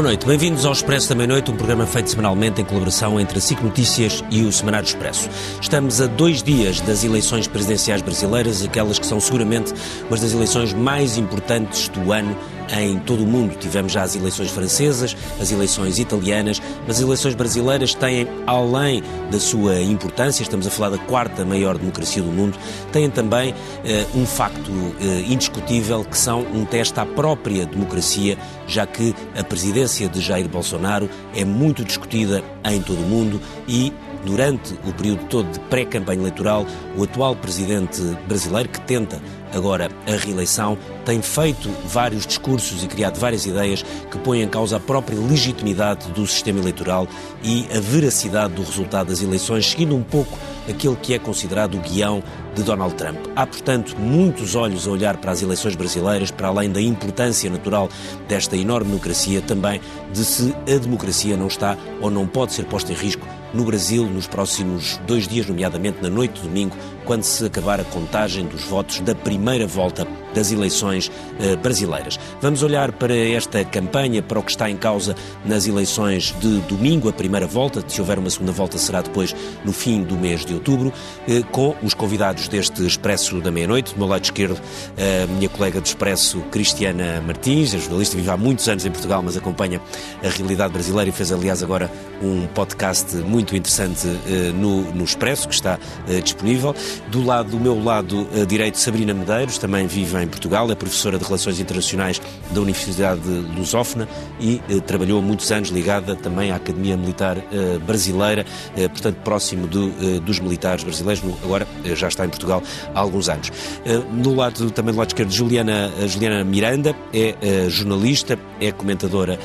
Boa noite, bem-vindos ao Expresso da Meia-Noite, um programa feito semanalmente em colaboração entre a SIC Notícias e o Semanário Expresso. Estamos a dois dias das eleições presidenciais brasileiras, aquelas que são seguramente uma das eleições mais importantes do ano em todo o mundo. Tivemos já as eleições francesas, as eleições italianas, mas as eleições brasileiras têm, além da sua importância, estamos a falar da quarta maior democracia do mundo, têm também eh, um facto eh, indiscutível que são um teste à própria democracia, já que a presidência de Jair Bolsonaro é muito discutida em todo o mundo e durante o período todo de pré-campanha eleitoral, o atual presidente brasileiro, que tenta agora a reeleição, tem feito vários discursos e criado várias ideias que põem em causa a própria legitimidade do sistema eleitoral e a veracidade do resultado das eleições, seguindo um pouco aquele que é considerado o guião de Donald Trump. Há, portanto, muitos olhos a olhar para as eleições brasileiras, para além da importância natural desta enorme democracia, também de se a democracia não está ou não pode ser posta em risco no Brasil nos próximos dois dias, nomeadamente na noite de domingo, quando se acabar a contagem dos votos da primeira volta das eleições eh, brasileiras. Vamos olhar para esta campanha, para o que está em causa nas eleições de domingo, a primeira volta. Se houver uma segunda volta, será depois no fim do mês de outubro, eh, com os convidados deste Expresso da Meia-Noite. Do meu lado esquerdo, a minha colega do Expresso, Cristiana Martins, é jornalista, vive há muitos anos em Portugal, mas acompanha a realidade brasileira e fez, aliás, agora um podcast muito interessante eh, no, no Expresso, que está disponível. Do lado do meu lado direito, Sabrina Medeiros, também vive em Portugal, é professora de Relações Internacionais da Universidade Lusófona e eh, trabalhou muitos anos ligada também à Academia Militar eh, Brasileira, eh, portanto próximo do, eh, dos militares brasileiros, no, agora eh, já está em Portugal há alguns anos. Eh, no lado, também do lado esquerdo, Juliana, Juliana Miranda, é jornalista, é comentadora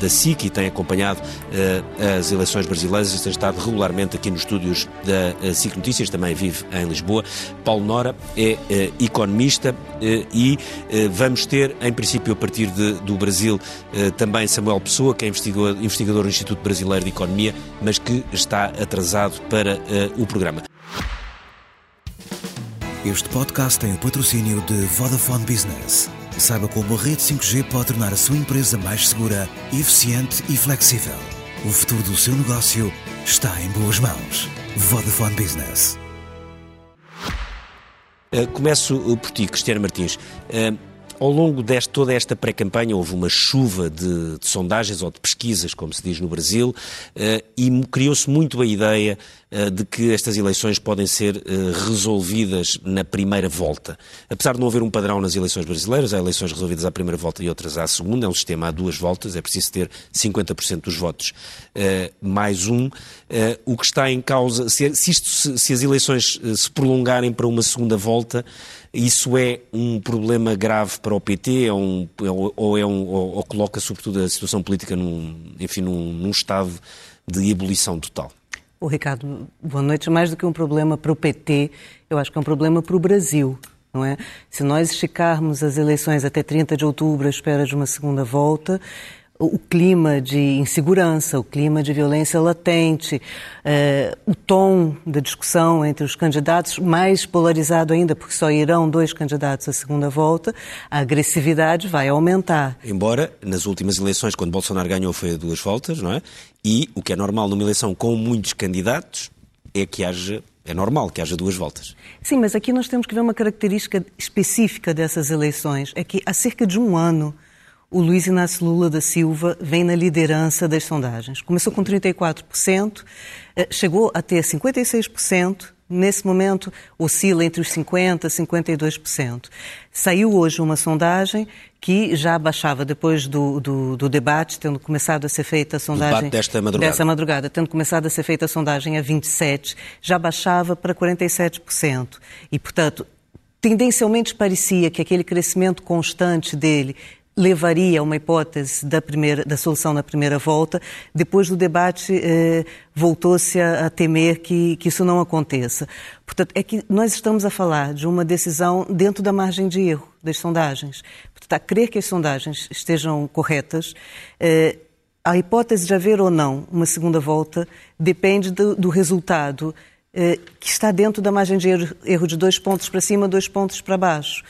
da SIC e tem acompanhado as eleições brasileiras e tem estado regularmente aqui nos estúdios da SIC Notícias, também vive em Lisboa. Paulo Nora é economista, eh, e eh, vamos ter, em princípio, a partir de, do Brasil, eh, também Samuel Pessoa, que é investigador, investigador do Instituto Brasileiro de Economia, mas que está atrasado para o programa. Este podcast tem o patrocínio de Vodafone Business. Saiba como a rede 5G pode tornar a sua empresa mais segura, eficiente e flexível. O futuro do seu negócio está em boas mãos. Vodafone Business. Uh, começo por ti, Cristiano Martins. Ao longo de toda esta pré-campanha houve uma chuva de, de, sondagens ou de pesquisas, como se diz no Brasil, uh, e criou-se muito a ideia uh, de que estas eleições podem ser uh, resolvidas na primeira volta. Apesar de não haver um padrão nas eleições brasileiras, há eleições resolvidas à primeira volta e outras à segunda, é um sistema a duas voltas, é preciso ter 50% dos votos mais um. o que está em causa, se, isto, se as eleições se prolongarem para uma segunda volta, isso é um problema grave para o PT é um, ou, é um, ou, ou, coloca, sobretudo, a situação política num, enfim, num, num estado de ebulição total? O Ricardo, boa noite. Mais do que um problema para o PT, eu acho que é um problema para o Brasil. Não é? Se nós esticarmos as eleições até 30 de outubro à espera de uma segunda volta, o clima de insegurança, o clima de violência latente, eh, o tom da discussão entre os candidatos mais polarizado ainda, porque só irão dois candidatos à segunda volta, a agressividade vai aumentar. Embora nas últimas eleições, quando Bolsonaro ganhou, foi a duas voltas, não é? E o que é normal numa eleição com muitos candidatos é que haja é normal que haja duas voltas. Sim, mas aqui nós temos que ver uma característica específica dessas eleições. É que há cerca de um ano o Luiz Inácio Lula da Silva vem na liderança das sondagens. Começou com 34%, eh, chegou a ter 56%, nesse momento oscila entre os 50% e 52%. Saiu hoje uma sondagem que já baixava depois do, do, do, debate, tendo começado a ser feita a sondagem... desta madrugada. Dessa madrugada, tendo começado a ser feita a sondagem a 27%, já baixava para 47%. E, portanto, tendencialmente parecia que aquele crescimento constante dele levaria a uma hipótese da, primeira, da solução na primeira volta. Depois do debate, eh, voltou-se a, a, temer que, que isso não aconteça. Portanto, é que nós estamos a falar de uma decisão dentro da margem de erro das sondagens. Portanto, a crer que as sondagens estejam corretas, eh, a hipótese de haver ou não uma segunda volta depende do, do resultado eh, que está dentro da margem de erro, erro de dois pontos para cima, dois pontos para baixo.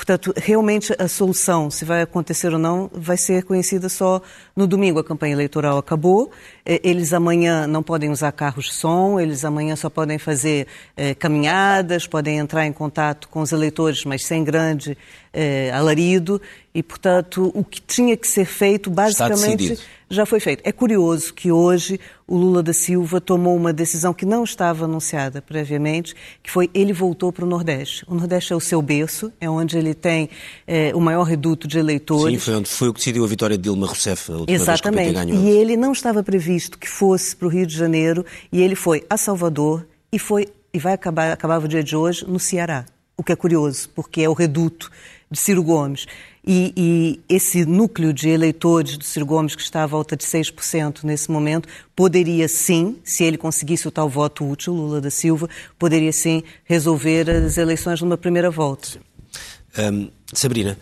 Portanto, realmente a solução, se vai acontecer ou não, vai ser conhecida só no domingo. A campanha eleitoral acabou, eh, eles amanhã não podem usar carros de som, eles amanhã só podem fazer eh, caminhadas, podem entrar em contato com os eleitores, mas sem grande eh, alarido. E, portanto, o que tinha que ser feito, basicamente, já foi feito. É curioso que hoje o Lula da Silva tomou uma decisão que não estava anunciada previamente, que foi ele voltou para o Nordeste. O Nordeste é o seu berço, é onde ele tem eh, o maior reduto de eleitores. Sim, foi onde foi o que decidiu a vitória de Dilma Rousseff, a última Exatamente. vez que o PT ganhou. E ele não estava previsto que fosse para o Rio de Janeiro, e ele foi a Salvador e foi e vai acabar, acabava o dia de hoje no Ceará. O que é curioso, porque é o reduto de Ciro Gomes. E, e, esse núcleo de eleitores do Ciro Gomes, que está à volta de 6% nesse momento, poderia sim, se ele conseguisse o tal voto útil, Lula da Silva, poderia sim resolver as eleições numa primeira volta. Um, Sabrina,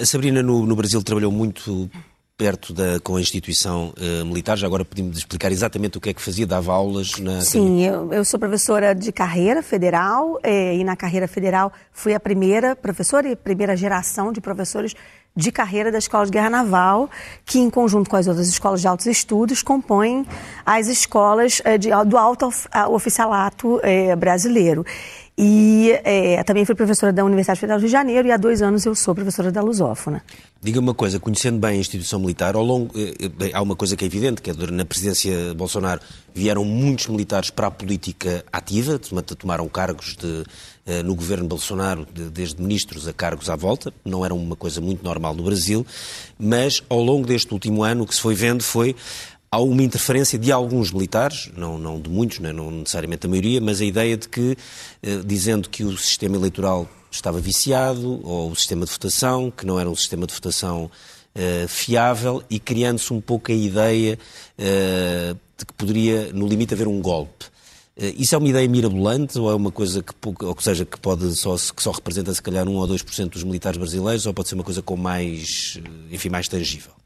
a Sabrina no, no Brasil trabalhou muito perto da, com a instituição uh, militar. Já agora pedimos explicar exatamente o que é que fazia, dava aulas na. Sim, eu, eu, sou professora de carreira federal eh, e na carreira federal fui a primeira professora e primeira geração de professores de carreira da Escola de Guerra Naval, que em conjunto com as outras escolas de altos estudos compõem as escolas eh, de, do alto oficialato eh, brasileiro. E é, também fui professora da Universidade Federal do Rio de Janeiro e há dois anos eu sou professora da Lusófona. Diga uma coisa, conhecendo bem a instituição militar, ao longo, eh, há uma coisa que é evidente, que é na presidência Bolsonaro vieram muitos militares para a política ativa, tomaram cargos de, eh, no governo Bolsonaro, de, desde ministros a cargos à volta, não era uma coisa muito normal no Brasil, mas ao longo deste último ano o que se foi vendo foi há uma interferência de alguns militares, não, não de muitos, não, é? não necessariamente a maioria, mas a ideia de que, eh, dizendo que o sistema eleitoral estava viciado, ou o sistema de votação, que não era um sistema de votação eh, fiável, e criando-se um pouco a ideia eh, de que poderia, no limite, haver um golpe. Isso é uma ideia mirabolante ou é uma coisa que, ou seja, que pode só, que só representa se calhar 1 ou 2% dos militares brasileiros ou pode ser uma coisa com mais, enfim, mais tangível?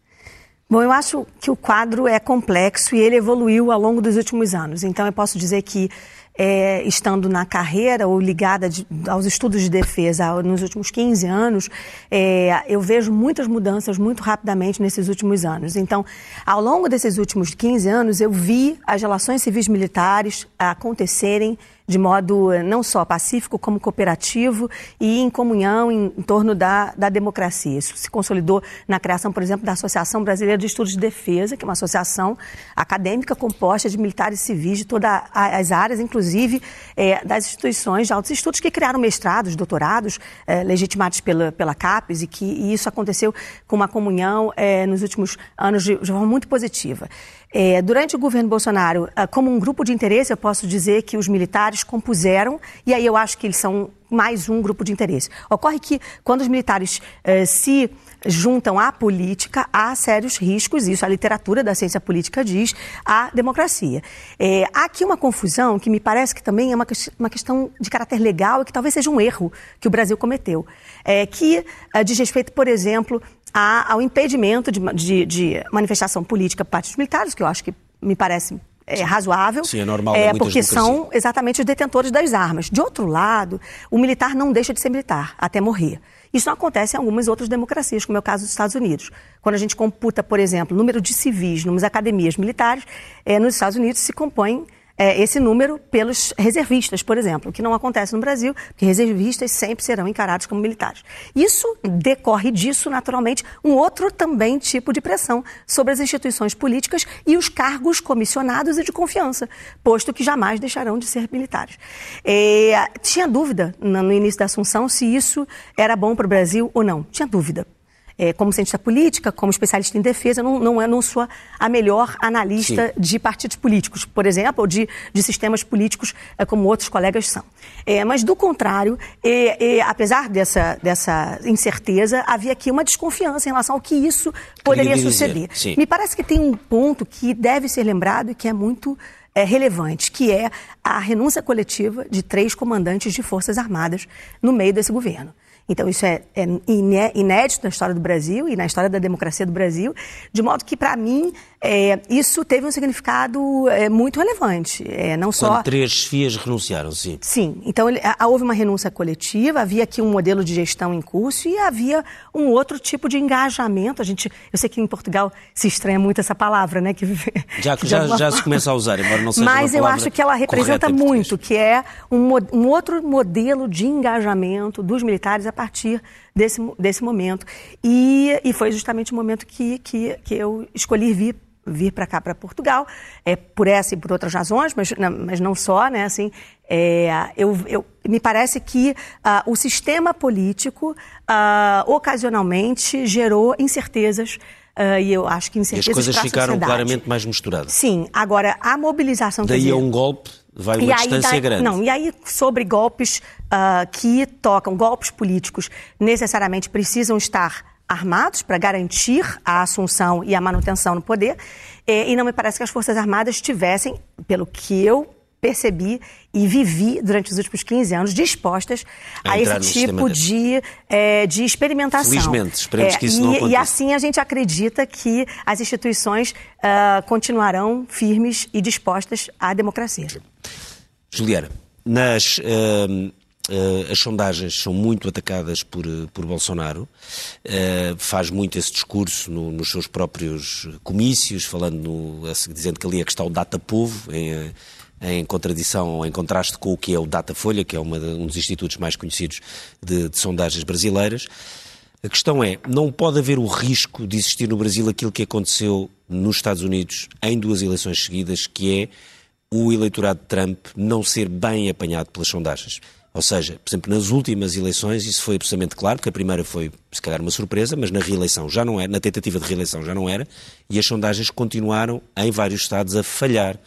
Bom, eu acho que o quadro é complexo e ele evoluiu ao longo dos últimos anos. Então, eu posso dizer que, é, estando na carreira ou ligada de, aos estudos de defesa nos últimos 15 anos, é, eu vejo muitas mudanças muito rapidamente nesses últimos anos. Então, ao longo desses últimos 15 anos, eu vi as relações civis militares acontecerem de modo eh, não só pacífico, como cooperativo e em comunhão em, em torno da, da democracia. Isso se consolidou na criação, por exemplo, da Associação Brasileira de Estudos de Defesa, que é uma associação acadêmica composta de militares civis de todas as áreas, inclusive é, das instituições de altos estudos que criaram mestrados, doutorados, é, legitimados pela, pela CAPES, e que e isso aconteceu com uma comunhão é, nos últimos anos de, de forma muito positiva. É, durante o governo Bolsonaro, ah, como um grupo de interesse, eu posso dizer que os militares compuseram, e aí eu acho que eles são mais um grupo de interesse. Ocorre que quando os militares eh, se juntam à política, há sérios riscos, isso a literatura da ciência política diz, à democracia. É, há aqui uma confusão que me parece que também é uma, uma questão de caráter legal e que talvez seja um erro que o Brasil cometeu, é, que eh, diz respeito, por exemplo, a, ao impedimento de, de, de manifestação política por parte dos militares, que eu acho que me parece é, razoável. Sim, é normal. É, porque são exatamente os detentores das armas. De outro lado, o militar não deixa de ser militar até morrer. Isso não acontece em algumas outras democracias, como é o caso dos Estados Unidos. Quando a gente computa, por exemplo, o número de civis nas academias militares, é, nos Estados Unidos se compõe é, esse número pelos reservistas, por exemplo, o que não acontece no Brasil, porque reservistas sempre serão encarados como militares. Isso decorre disso, naturalmente, um outro também tipo de pressão sobre as instituições políticas e os cargos comissionados e de confiança, posto que jamais deixarão de ser militares. É, tinha dúvida no início da Assunção se isso era bom para o Brasil ou não. Tinha dúvida é, como cientista política, como especialista em defesa, não, não, é, não sou a melhor analista Sim. de partidos políticos, por exemplo, ou de, de sistemas políticos, é, como outros colegas são. É, mas, do contrário, é, é, apesar dessa, dessa incerteza, havia aqui uma desconfiança em relação ao que isso poderia suceder. Me parece que tem um ponto que deve ser lembrado e que é muito é, relevante, que é a renúncia coletiva de três comandantes de Forças Armadas no meio desse governo. Então, isso é, é inédito na história do Brasil e na história da democracia do Brasil, de modo que, para mim, é, isso teve um significado é, muito relevante. É, não só... Quando três chefias renunciaram, sim. Sim. Então, ele, a, houve uma renúncia coletiva, havia aqui um modelo de gestão em curso e havia um outro tipo de engajamento. A gente, eu sei que em Portugal se estranha muito essa palavra, né? Que, já, que já, já se começa a usar, embora não seja Mas eu acho que ela representa muito, que é um, um outro modelo de engajamento dos militares a partir desse, desse momento. E, e foi justamente o momento que, que, que eu escolhi vir vir para cá, para Portugal, é, por essa e por outras razões, mas, não, mas não só, né? Assim, é, eu, eu, me parece que uh, o sistema político uh, ocasionalmente gerou incertezas Uh, e eu acho que incertezas e as coisas ficaram claramente mais misturadas. Sim, agora a mobilização... Daí a um golpe vai uma distância grande. Não, e aí sobre golpes uh, que tocam, golpes políticos, necessariamente precisam estar armados para garantir a assunção e a manutenção no poder. E, e não me parece que as Forças Armadas tivessem, pelo que eu percebi e vivi durante os últimos 15 anos dispostas a, a esse tipo de, é, de experimentação. Felizmente, esperemos é, que isso e, não aconteça. E assim a gente acredita que as instituições uh, continuarão firmes e dispostas à democracia. Juliana, nas... Uh, Uh, as sondagens são muito atacadas por, por Bolsonaro, uh, faz muito esse discurso no, nos seus próprios comícios, falando no, dizendo que ali é que está o data povo, em, em contradição ou em contraste com o que é o Datafolha, que é uma, um dos institutos mais conhecidos de, de sondagens brasileiras. A questão é, não pode haver o risco de existir no Brasil aquilo que aconteceu nos Estados Unidos em duas eleições seguidas, que é o eleitorado de Trump não ser bem apanhado pelas sondagens. Ou seja, por exemplo, nas últimas eleições isso foi absolutamente claro, porque a primeira foi, se calhar, uma surpresa, mas na reeleição já não era, na tentativa de reeleição já não era, e as sondagens continuaram, em vários estados, a falhar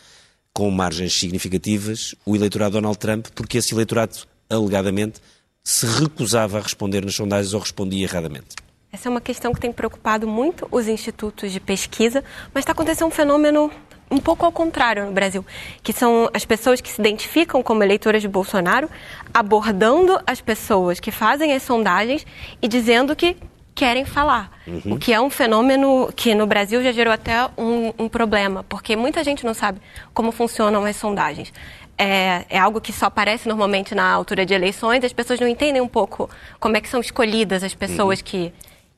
com margens significativas o eleitorado Donald Trump, porque esse eleitorado, alegadamente, se recusava a responder nas sondagens ou respondia erradamente. Essa é uma questão que tem preocupado muito os institutos de pesquisa, mas está acontecendo um fenômeno um pouco ao contrário no Brasil, que são as pessoas que se identificam como eleitoras de Bolsonaro abordando as pessoas que fazem as sondagens e dizendo que querem falar. Uhum. O que é um fenômeno que no Brasil já gerou até um, um problema, porque muita gente não sabe como funcionam as sondagens. É, é, algo que só aparece normalmente na altura de eleições, as pessoas não entendem um pouco como é que são escolhidas as pessoas uhum. que,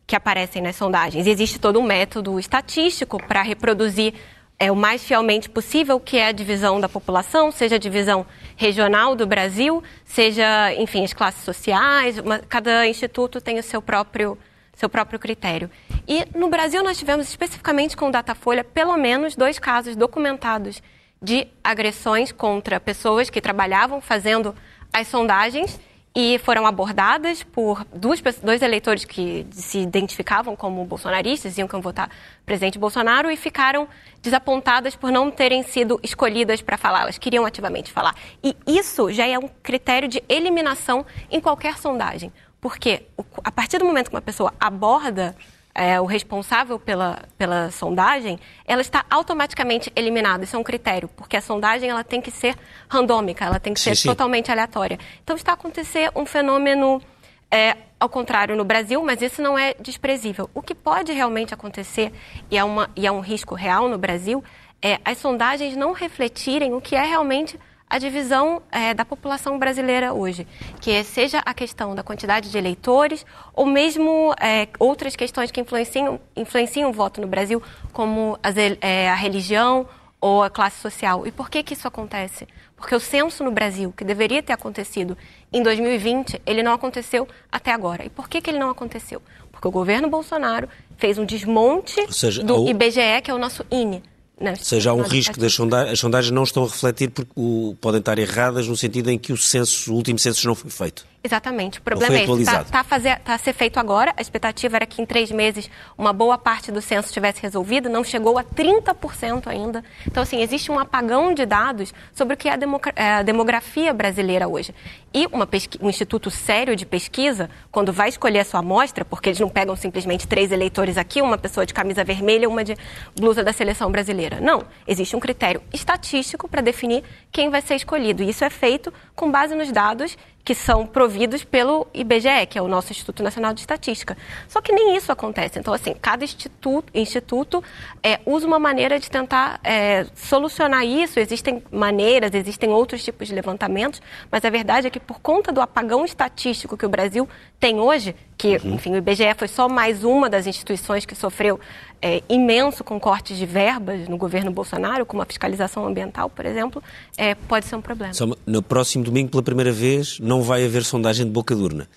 que aparecem nas sondagens. existe todo um método estatístico para reproduzir é, o mais fielmente possível que é a divisão da população, seja a divisão regional do Brasil, seja, enfim, as classes sociais, uma, cada instituto tem o seu próprio seu próprio critério. E no Brasil nós tivemos especificamente com o Datafolha pelo menos dois casos documentados de agressões contra pessoas que trabalhavam fazendo as sondagens e foram abordadas por duas, dois eleitores que se identificavam como bolsonaristas, iam votar presidente Bolsonaro e ficaram desapontadas por não terem sido escolhidas para falar, elas queriam ativamente falar. E isso já é um critério de eliminação em qualquer sondagem. Porque a partir do momento que uma pessoa aborda é, o responsável pela, pela sondagem, ela está automaticamente eliminada. Isso é um critério, porque a sondagem ela tem que ser randômica, ela tem que sim, ser sim. totalmente aleatória. Então está a acontecer um fenômeno é, ao contrário no Brasil, mas isso não é desprezível. O que pode realmente acontecer, e é, uma, e é um risco real no Brasil, é as sondagens não refletirem o que é realmente a divisão é, da população brasileira hoje, que seja a questão da quantidade de eleitores ou mesmo é, outras questões que influenciam, influenciam o voto no Brasil, como as, é, a religião ou a classe social. E por que, que isso acontece? Porque o censo no Brasil, que deveria ter acontecido em 2020, ele não aconteceu até agora. E por que, que ele não aconteceu? Porque o governo Bolsonaro fez um desmonte seja, do IBGE, que é o nosso INE. Não, Ou seja, há um risco das sondagens, as sondagens não estão a refletir porque o, podem estar erradas no sentido em que o censo, o último censo não foi feito. Exatamente. O problema é que está tá, tá, tá a ser feito agora. A expectativa era que em três meses uma boa parte do censo tivesse resolvido. Não chegou a 30% ainda. Então, assim, existe um apagão de dados sobre o que é a, é demografia brasileira hoje. E um instituto sério de pesquisa, quando vai escolher a sua amostra, porque eles não pegam simplesmente três eleitores aqui, uma pessoa de camisa vermelha uma de blusa da seleção brasileira. Não. Existe um critério estatístico para definir quem vai ser escolhido. E isso é feito com base nos dados que são providos pelo IBGE, que é o nosso Instituto Nacional de Estatística. Só que nem isso acontece. Então, assim, cada instituto, instituto é, usa uma maneira de tentar é, solucionar isso. Existem maneiras, existem outros tipos de levantamentos, mas a verdade é que por conta do apagão estatístico que o Brasil tem hoje, que, uhum. enfim, o IBGE foi só mais uma das instituições que sofreu é, imenso com cortes de verbas no governo Bolsonaro, como a fiscalização ambiental, por exemplo, é, pode ser um problema. Só no próximo domingo, pela primeira vez, não vai haver sondagem de boca de urna.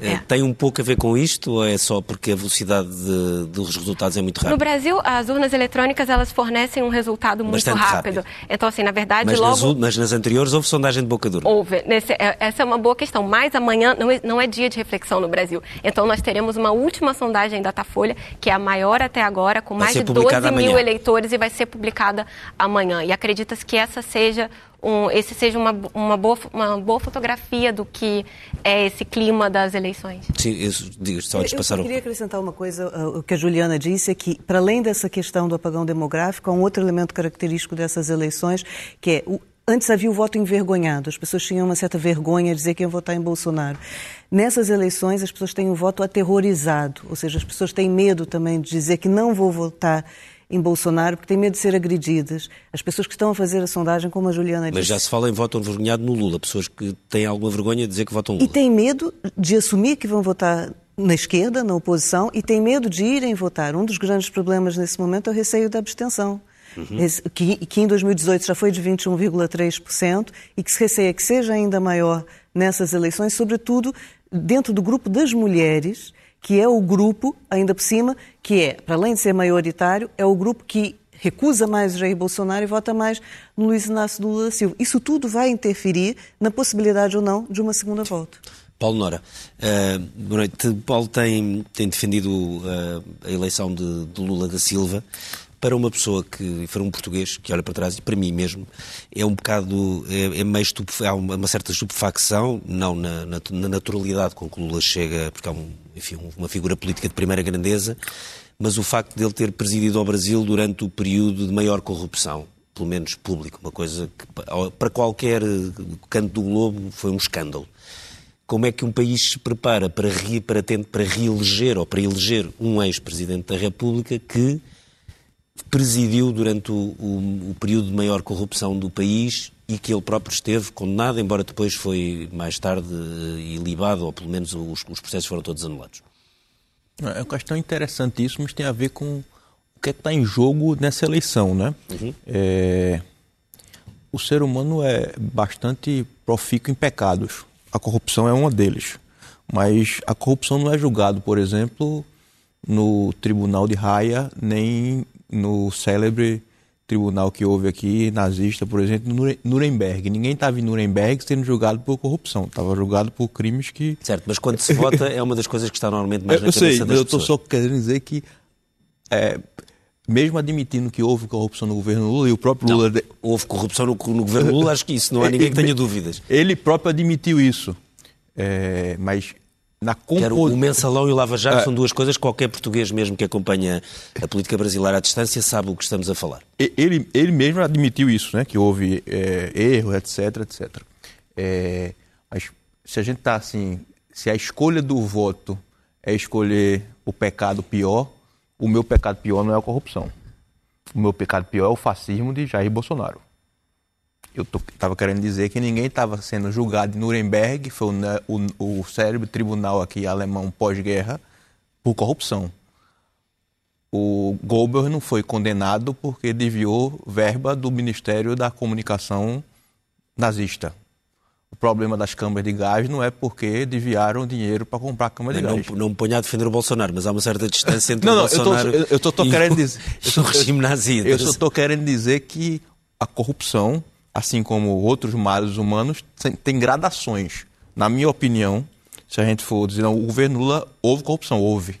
É. é. Tem um pouco a ver com isto ou é só porque a velocidade de, dos resultados é muito rápida? No Brasil, as urnas eletrônicas elas fornecem um resultado muito rápido. rápido. Então, assim, na verdade, mas logo... Nas, mas nas anteriores houve sondagem de boca dura? Houve. Nesse, é, essa é uma boa questão. Mas amanhã não é, não é dia de reflexão no Brasil. Então, nós teremos uma última sondagem da Datafolha, que é a maior até agora, com mais de 12 mil amanhã. eleitores e vai ser publicada amanhã. E acredita-se que essa seja um, esse seja uma, uma, boa, uma boa fotografia do que é esse clima das eleições. Sim, isso, digo, só eu, eu queria acrescentar uma coisa, uh, o que a Juliana disse é que, para além dessa questão do apagão demográfico, há um outro elemento característico dessas eleições, que é o, Antes havia o voto envergonhado, as pessoas tinham uma certa vergonha de dizer que iam votar em Bolsonaro. Nessas eleições, as pessoas têm o voto aterrorizado, ou seja, as pessoas têm medo também de dizer que não vou votar em Bolsonaro porque têm medo de ser agredidas. As pessoas que estão a fazer a sondagem, como a Juliana disse. Mas já se fala em voto envergonhado no Lula, pessoas que têm alguma vergonha de dizer que votam Lula. E têm medo de assumir que vão votar na esquerda, na oposição, e têm medo de irem votar. Um dos grandes problemas nesse momento é o receio da abstenção. Uhum. Que, que em 2018 já foi de 21,3% e que se receia que seja ainda maior nessas eleições, sobretudo dentro do grupo das mulheres, que é o grupo, ainda por cima, que é, para além de ser maioritário, é o grupo que recusa mais o Jair Bolsonaro e vota mais no Luiz Inácio Lula da Silva. Isso tudo vai interferir na possibilidade ou não de uma segunda volta. Paulo Nora, uh, boa noite. Paulo tem, tem defendido uh, a eleição de, de, Lula da Silva para uma pessoa que, para um português que olha para trás, e para mim mesmo, é um bocado, é, é meio há uma, certa estupefacção, não na, na, na, naturalidade com que Lula chega, porque é um, enfim, uma figura política de primeira grandeza, mas o facto de ele ter presidido ao Brasil durante o período de maior corrupção, pelo menos público, uma coisa que para qualquer canto do globo foi um escândalo. Como é que um país se prepara para, re, para, para reeleger ou para eleger um ex-presidente da República que presidiu durante o, o, o, período de maior corrupção do país e que ele próprio esteve condenado, embora depois foi mais tarde eh, ilibado, ou pelo menos os, os processos foram todos anulados. É uma questão interessantíssima, mas tem a ver com o que é está em jogo nessa eleição, né? Uhum. É... O ser humano é bastante profícuo em pecados. A corrupção é uma deles. Mas a corrupção não é julgado, por exemplo, no tribunal de Haia, nem no célebre tribunal que houve aqui, nazista, por exemplo, Nuremberg. Ninguém estava em Nuremberg sendo julgado por corrupção, estava julgado por crimes que... Certo, mas quando se vota é uma das coisas que está normalmente mais eu, na cabeça sei, das eu estou só querendo dizer que, é, mesmo admitindo que houve corrupção no governo Lula, e o próprio Lula... Não, houve corrupção no, no, governo Lula, acho que isso não há ninguém que tenha dúvidas. Ele próprio admitiu isso, é, mas na compo... O mensalão e o lava-jato ah. são duas coisas que qualquer português mesmo que acompanha a política brasileira à distância sabe o que estamos a falar. Ele, ele mesmo admitiu isso, né? que houve é, erro, etc, etc. É, mas se a gente está assim, se a escolha do voto é escolher o pecado pior, o meu pecado pior não é a corrupção. O meu pecado pior é o fascismo de Jair Bolsonaro eu estava querendo dizer que ninguém estava sendo julgado em Nuremberg, foi o, o, o cérebro tribunal aqui alemão pós-guerra, por corrupção. O Goebbels não foi condenado porque desviou verba do Ministério da Comunicação nazista. O problema das câmaras de gás não é porque desviaram dinheiro para comprar câmara de não, gás. Não, não me ponha a defender o Bolsonaro, mas há uma certa distância entre não, não, o Bolsonaro eu estou querendo dizer, o regime nazi. Eu só estou querendo dizer que a corrupção assim como outros males humanos, tem gradações. Na minha opinião, se a gente for dizer, não, o governo Lula houve corrupção, houve.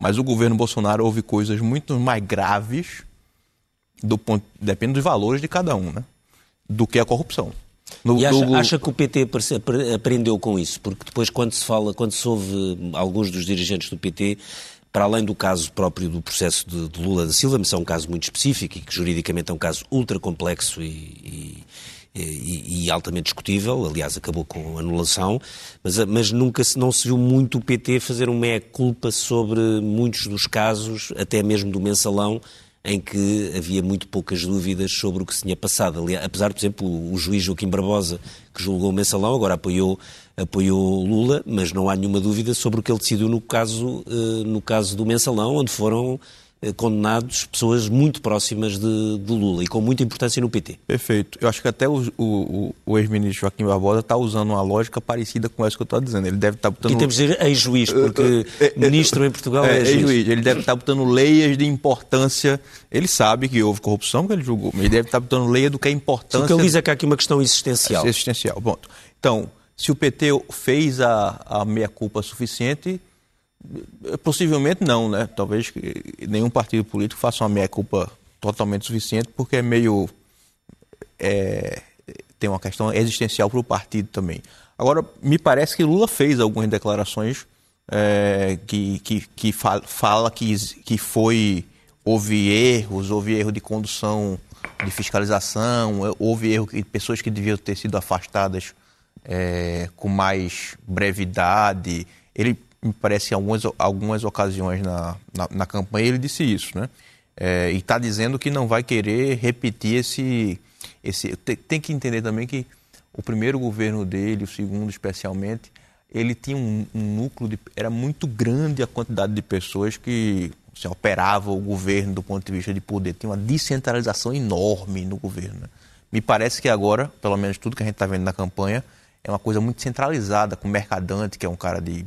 Mas o governo Bolsonaro houve coisas muito mais graves, do ponto, depende dos valores de cada um, né? do que a corrupção. No, e acha, no... acha, que o PT aprendeu com isso? Porque depois, quando se fala, quando se ouve alguns dos dirigentes do PT para além do caso próprio do processo de, de Lula da Silva, mas é um caso muito específico e que juridicamente é um caso ultra complexo e, e e, e, altamente discutível, aliás, acabou com anulação, mas, mas nunca se, não se viu muito o PT fazer uma meia-culpa sobre muitos dos casos, até mesmo do mensalão, em que havia muito poucas dúvidas sobre o que se tinha passado. Aliás, apesar, por exemplo, o, juiz Joaquim Barbosa, que julgou o mensalão, agora apoiou, apoiou Lula, mas não há nenhuma dúvida sobre o que ele decidiu no caso, uh, no caso do mensalão, onde foram eh, condenados pessoas muito próximas de, de, Lula e com muita importância no PT. Perfeito. Eu acho que até o, o, o ex-ministro Joaquim Barbosa está usando uma lógica parecida com essa que eu estou dizendo. Ele deve estar tá botando... E temos de dizer ex-juiz, porque é, ministro em Portugal é, é ex-juiz. Ele deve estar tá botando leias de importância. Ele sabe que houve corrupção, que ele julgou, mas ele deve estar tá botando leia do que é importância... O que ele diz é que há aqui uma questão existencial. Existencial, bom. Então, se o PT fez a, a meia-culpa suficiente Possivelmente não, né? Talvez nenhum partido político faça uma meia-culpa totalmente suficiente, porque é meio. É, tem uma questão existencial para o partido também. Agora, me parece que Lula fez algumas declarações é, que, que, que fala, que, que foi. Houve erros, houve erro de condução de fiscalização, houve erro de pessoas que deviam ter sido afastadas é, com mais brevidade. Ele me parece, em algumas, algumas ocasiões na, na, na campanha, ele disse isso, né? É, e está dizendo que não vai querer repetir esse. esse tem, tem, que entender também que o primeiro governo dele, o segundo especialmente, ele tinha um, um núcleo de. Era muito grande a quantidade de pessoas que assim, operava o governo do ponto de vista de poder. Tinha uma descentralização enorme no governo. Né? Me parece que agora, pelo menos tudo que a gente está vendo na campanha, é uma coisa muito centralizada, com o Mercadante, que é um cara de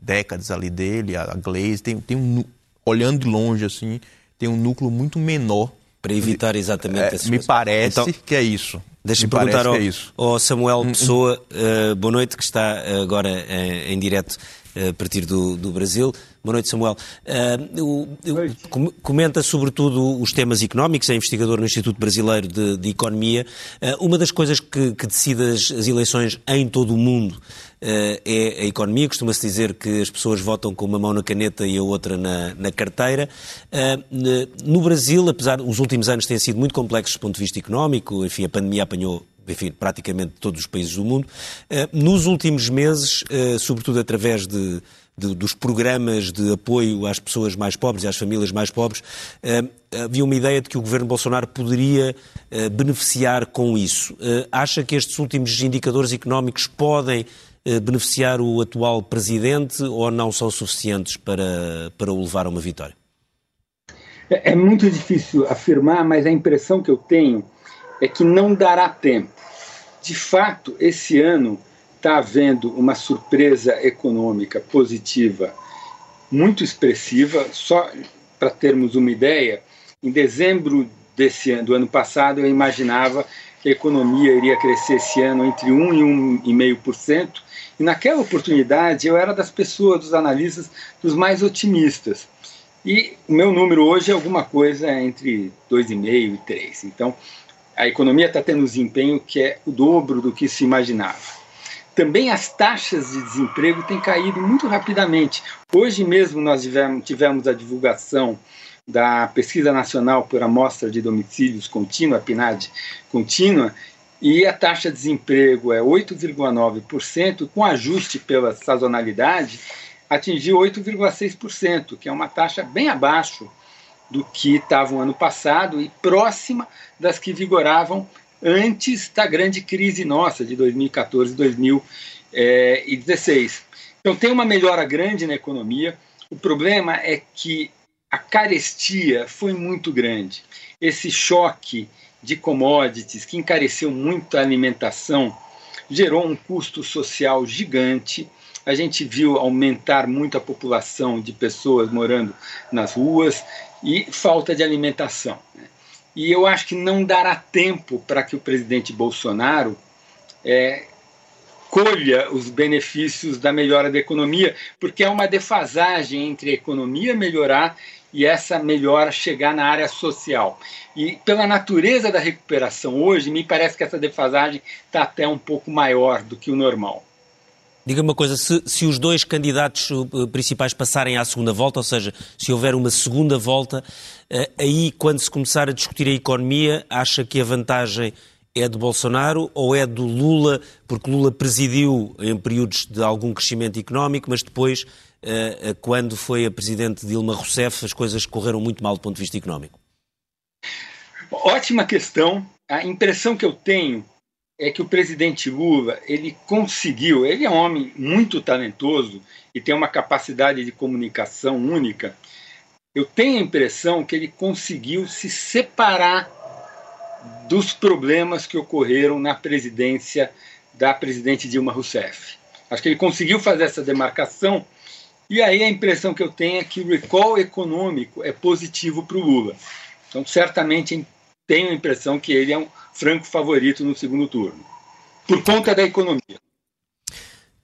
décadas ali dele, a Glaze, tem, tem um, olhando de longe assim, tem um núcleo muito menor. Para evitar exatamente é, Me parece então, que é isso. Deixa-me perguntar ao, é ao, Samuel hum, hum. Pessoa, uh, boa noite, que está agora em, em direto a partir do, do Brasil. Boa noite, Samuel. Uh, comenta sobretudo os temas económicos, é investigador no Instituto Brasileiro de, de Economia. Uh, uma das coisas que, que decide as, as, eleições em todo o mundo uh, é a economia. Costuma-se dizer que as pessoas votam com uma mão na caneta e a outra na, na carteira. no Brasil, apesar dos últimos anos têm sido muito complexos do ponto de vista económico, enfim, a pandemia apanhou enfim, praticamente todos os países do mundo. Nos últimos meses, sobretudo através de dos programas de apoio às pessoas mais pobres e às famílias mais pobres, eh, havia uma ideia de que o governo Bolsonaro poderia eh, beneficiar com isso. Eh, acha que estes últimos indicadores económicos podem beneficiar o atual presidente ou não são suficientes para, para o levar a uma vitória? É, é muito difícil afirmar, mas a impressão que eu tenho é que não dará tempo. De fato, esse ano está havendo uma surpresa econômica positiva muito expressiva. Só para termos uma ideia, em dezembro desse ano, do ano passado, eu imaginava que a economia iria crescer esse ano entre 1 e 1,5%. E naquela oportunidade eu era das pessoas, dos analistas, dos mais otimistas. E o meu número hoje é alguma coisa entre 2,5% e 3%. Então, a economia está tendo um desempenho que é o dobro do que se imaginava. Também as taxas de desemprego têm caído muito rapidamente. Hoje mesmo nós tivemos, a divulgação da Pesquisa Nacional por Amostra de Domicílios Contínua, PNAD contínua, e a taxa de desemprego é 8,9%, com ajuste pela sazonalidade, atingiu 8,6%, que é uma taxa bem abaixo do que estava o ano passado e próxima das que vigoravam antes da grande crise nossa de 2014 e 2016. Então tem uma melhora grande na economia. O problema é que a carestia foi muito grande. Esse choque de commodities que encareceu muito a alimentação gerou um custo social gigante. A gente viu aumentar muito a população de pessoas morando nas ruas e falta de alimentação. Né? E eu acho que não dará tempo para que o presidente Bolsonaro é, colha os benefícios da melhora da economia, porque é uma defasagem entre a economia melhorar e essa melhora chegar na área social. E pela natureza da recuperação hoje, me parece que essa defasagem está até um pouco maior do que o normal. Diga-me uma coisa, se, se, os dois candidatos principais passarem à segunda volta, ou seja, se houver uma segunda volta, uh, aí quando se começar a discutir a economia, acha que a vantagem é de Bolsonaro ou é do Lula, porque Lula presidiu em períodos de algum crescimento económico, mas depois, uh, quando foi a presidente Dilma Rousseff, as coisas correram muito mal do ponto de vista económico? Ótima questão. A impressão que eu tenho é que o presidente Lula ele conseguiu, ele é um homem muito talentoso e tem uma capacidade de comunicação única. Eu tenho a impressão que ele conseguiu se separar dos problemas que ocorreram na presidência da presidente Dilma Rousseff. Acho que ele conseguiu fazer essa demarcação e aí a impressão que eu tenho é que o recall econômico é positivo para o Lula. Então, certamente tenho a impressão que ele é um franco favorito no segundo turno, por conta da economia.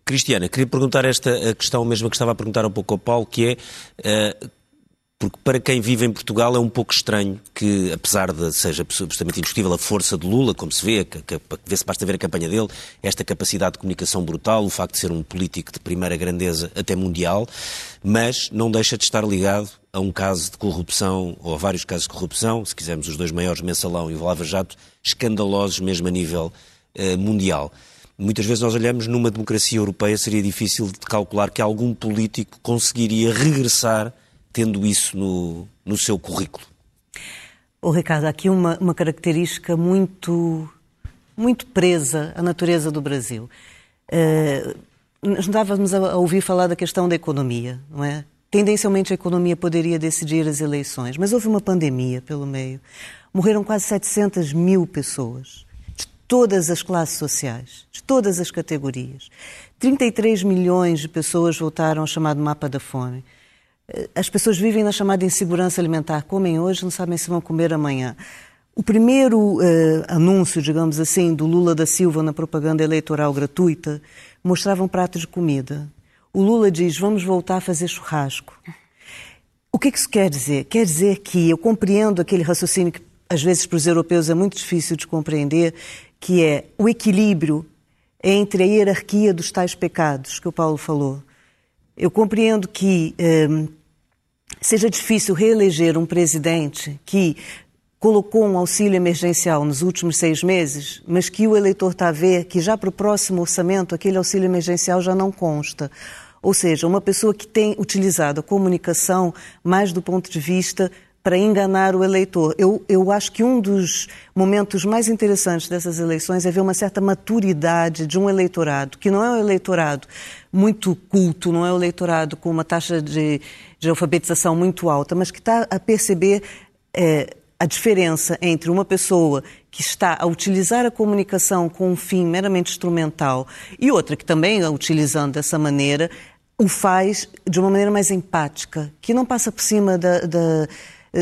Cristiana, queria perguntar esta questão mesmo que estava a perguntar um pouco ao Paulo, que é uh, porque para quem vive em Portugal é um pouco estranho que, apesar de seja absolutamente indiscutível a força de Lula, como se vê, vê-se basta ver a campanha dele, esta capacidade de comunicação brutal, o facto de ser um político de primeira grandeza até mundial, mas não deixa de estar ligado a um caso de corrupção, ou a vários casos de corrupção, se quisermos os dois maiores, Mensalão e o Lava Jato, escandalosos mesmo a nível uh, mundial. Muitas vezes nós olhamos numa democracia europeia, seria difícil de calcular que algum político conseguiria regressar tendo isso no, no seu currículo? Oh, Ricardo, aqui uma, uma característica muito, muito presa à natureza do Brasil. Uh, nós estávamos a ouvir falar da questão da economia, não é? Tendencialmente a economia poderia decidir as eleições, mas houve uma pandemia pelo meio. Morreram quase 700 mil pessoas, de todas as classes sociais, de todas as categorias. 33 milhões de pessoas voltaram ao chamado mapa da fome. As pessoas vivem na chamada insegurança alimentar, comem hoje, não sabem se vão comer amanhã. O primeiro uh, anúncio, digamos assim, do Lula da Silva na propaganda eleitoral gratuita mostrava um prato de comida. O Lula diz: vamos voltar a fazer churrasco. O que isso quer dizer? Quer dizer que eu compreendo aquele raciocínio que às vezes para os europeus é muito difícil de compreender, que é o equilíbrio entre a hierarquia dos tais pecados que o Paulo falou. Eu compreendo que um, seja difícil reeleger um presidente que colocou um auxílio emergencial nos últimos seis meses, mas que o eleitor está a ver que já para o próximo orçamento aquele auxílio emergencial já não consta. Ou seja, uma pessoa que tem utilizado a comunicação mais do ponto de vista para enganar o eleitor. Eu, eu acho que um dos momentos mais interessantes dessas eleições é ver uma certa maturidade de um eleitorado, que não é um eleitorado muito culto, não é um eleitorado com uma taxa de, de alfabetização muito alta, mas que está a perceber é, a diferença entre uma pessoa que está a utilizar a comunicação com um fim meramente instrumental e outra que também, utilizando dessa maneira, o faz de uma maneira mais empática, que não passa por cima da, da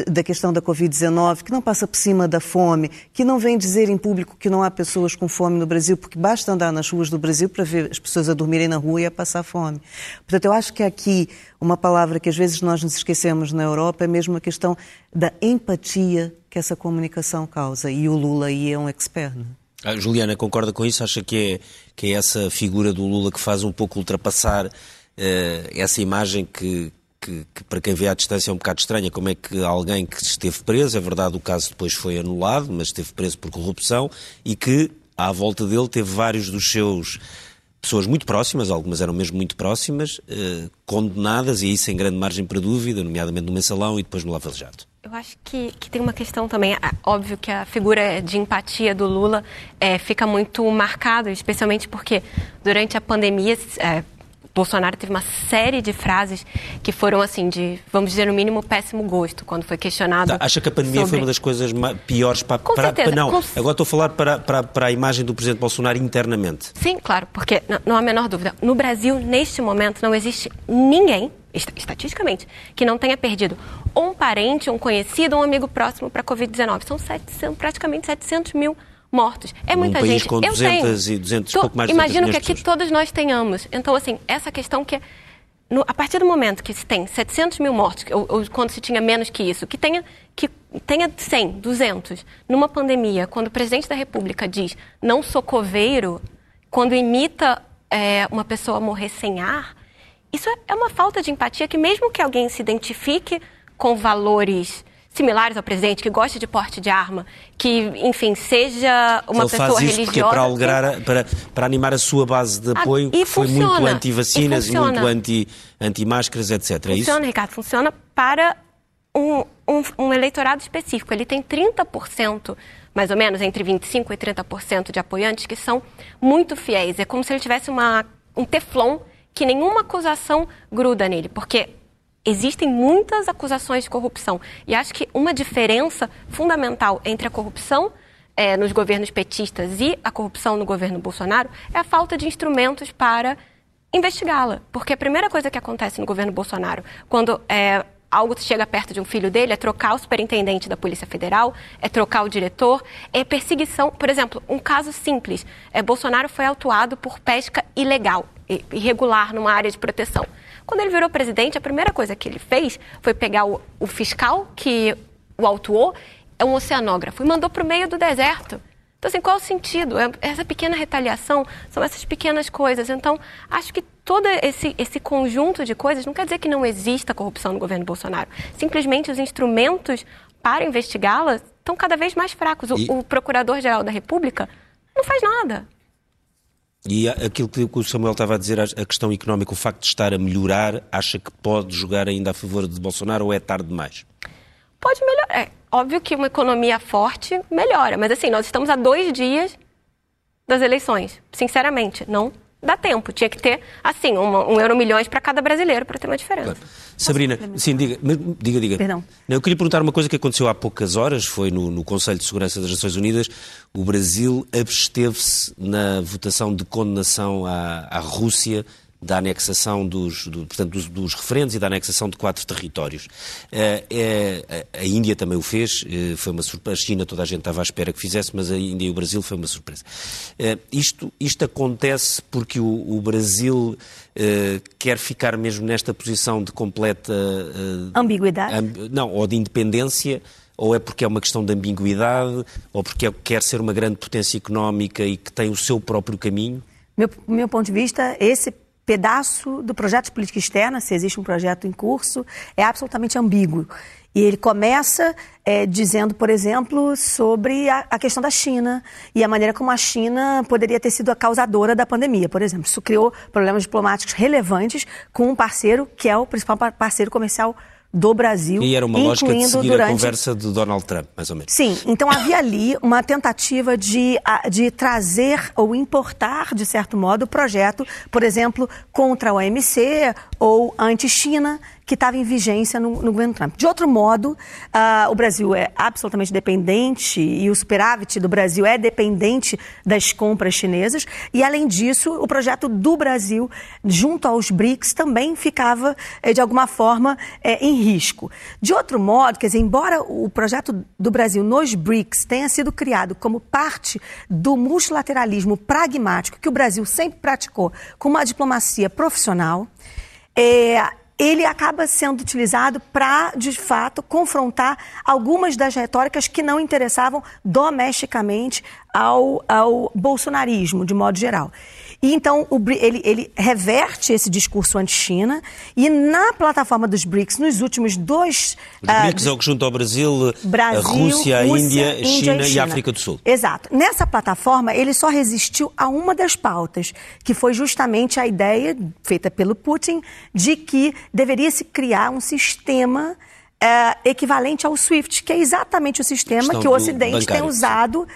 da questão da Covid-19, que não passa por cima da fome, que não vem dizer em público que não há pessoas com fome no Brasil, porque basta andar nas ruas do Brasil para ver as pessoas a dormirem na rua e a passar fome. Portanto, eu acho que aqui uma palavra que às vezes nós nos esquecemos na Europa é mesmo a questão da empatia que essa comunicação causa. E o Lula aí é um expert. Não? É? A Juliana concorda com isso? Acha que é, que é essa figura do Lula que faz um pouco ultrapassar uh, essa imagem que, que, que, para quem vê à distância é um bocado estranha, como é que alguém que esteve preso, é verdade o caso depois foi anulado, mas esteve preso por corrupção e que à volta dele teve vários dos seus pessoas muito próximas, algumas eram mesmo muito próximas, eh, condenadas, e isso em grande margem para dúvida, nomeadamente no Mensalão e depois no Lava Jato. Eu acho que, que tem uma questão também, óbvio que a figura de empatia do Lula é, fica muito marcada, especialmente porque durante a pandemia, é, Bolsonaro teve uma série de frases que foram, assim, de, vamos dizer, no mínimo, péssimo gosto, quando foi questionado. Tá, acha que a pandemia sobre... foi uma das coisas piores para. Com para, certeza. não, Com... agora estou a falar para, para, para a imagem do presidente Bolsonaro internamente. Sim, claro, porque não há a menor dúvida. No Brasil, neste momento, não existe ninguém estatisticamente, que não tenha perdido um parente, um conhecido, um amigo próximo para a Covid-19. São 700, praticamente 700 mil mortos. É muita país gente. com 200 e 200, Tô, pouco mais de Imagino que aqui todos nós tenhamos. Então, assim, essa questão que no, a partir do momento que se tem 700 mil mortos, ou, ou, quando se tinha menos que isso, que tenha, que tenha 100, 200, numa pandemia, quando o presidente da República diz não sou coveiro, quando imita é, uma pessoa morrer sem ar, isso é, é uma falta de empatia que mesmo que alguém se identifique com valores similares ao presidente, que goste de porte de arma, que, enfim, seja uma Ele pessoa faz isso religiosa. porque para alegrar, para, para animar a sua base de Ah, apoio, e que foi muito funciona, anti-vacinas e e muito funciona. anti- anti-máscaras, etc. É isso? Funciona, Ricardo, funciona para um, um, um eleitorado específico. Ele tem 30%, mais ou menos, entre 25% e 30% de apoiantes que são muito fiéis. É como se ele tivesse uma, um teflon que nenhuma acusação gruda nele, porque existem muitas acusações de corrupção. E acho que uma diferença fundamental entre a corrupção eh, nos governos petistas e a corrupção no governo Bolsonaro é a falta de instrumentos para investigá-la. Porque a primeira coisa que acontece no governo Bolsonaro, quando é, algo chega perto de um filho dele, é trocar o superintendente da Polícia Federal, é trocar o diretor, é perseguição. Por exemplo, um caso simples: é, Bolsonaro foi autuado por pesca ilegal, irregular, numa área de proteção. Quando ele virou presidente, a primeira coisa que ele fez foi pegar o, o fiscal que o autuou, é um oceanógrafo, e mandou para o meio do deserto. Então, assim, qual o sentido? É- Essa pequena retaliação são essas pequenas coisas. Então, acho que todo esse, esse conjunto de coisas não quer dizer que não exista corrupção no governo Bolsonaro. Simplesmente os instrumentos para investigá-la estão cada vez mais fracos. O, E- o Procurador-Geral da República não faz nada. E aquilo que o Samuel estava a dizer, a questão económica, o facto de estar a melhorar, acha que pode jogar ainda a favor de Bolsonaro ou é tarde demais? Pode melhorar. É óbvio que uma economia forte melhora, mas assim, nós estamos a dois dias das eleições. Sinceramente, não dá tempo. Tinha que ter, assim, uma- um euro milhões para cada brasileiro para ter uma diferença. Sabrina, sim, diga, mas- diga, diga. Perdão. Não, eu queria perguntar uma coisa que aconteceu há poucas horas, foi no, no Conselho de Segurança das Nações Unidas. O Brasil absteve-se na votação de condenação à, à Rússia da anexação dos, do- portanto, dos, dos referentes e da anexação de quatro territórios. É- a a Índia também o fez, eh, foi uma surpresa. A China toda a gente estava à espera que fizesse, mas a Índia e o Brasil foi uma surpresa. Eh, isto, isto acontece porque o, o Brasil quer ficar mesmo nesta posição de completa Ambiguidade? Amb- Não, ou de independência, ou é porque é uma questão de ambiguidade, ou porque é- quer ser uma grande potência económica e que tem o seu próprio caminho? Meu, meu ponto de vista, esse pedaço do projeto de política externa, se existe um projeto em curso, é absolutamente ambíguo. E ele começa eh, dizendo, por exemplo, sobre a, a questão da China e a maneira como a China poderia ter sido a causadora da pandemia, por exemplo. Isso criou problemas diplomáticos relevantes com um parceiro que é o principal par- parceiro comercial do Brasil, E era uma lógica de seguir a durante conversa de Donald Trump, mais ou menos. Sim, então havia ali uma tentativa de, a- de trazer ou importar, de certo modo, o projeto, por exemplo, contra a OMC ou anti-China, que estava em vigência no, no governo Trump. De outro modo, ah, o Brasil é absolutamente dependente e o superávit do Brasil é dependente das compras chinesas e, além disso, o projeto do Brasil, junto aos BRICS, também ficava, eh, de alguma forma, eh, em risco. De outro modo, quer dizer, embora o projeto do Brasil nos BRICS tenha sido criado como parte do multilateralismo pragmático que o Brasil sempre praticou com uma diplomacia profissional, é, ele acaba sendo utilizado para, de fato, confrontar algumas das retóricas que não interessavam domesticamente ao, ao bolsonarismo, de modo geral. E então o ele, ele reverte esse discurso anti-China e na plataforma dos BRICS, nos últimos dois... Os ah, BRICS é o que junta ao Brasil, Brasil, a Rússia, a Índia, Índia China e e China. a África do Sul. Exato. Nessa plataforma, ele só resistiu a uma das pautas, que foi justamente a ideia, feita pelo Putin, de que deveria se criar um sistema eh, equivalente ao SWIFT, que é exatamente o sistema Questão que o Ocidente tem usado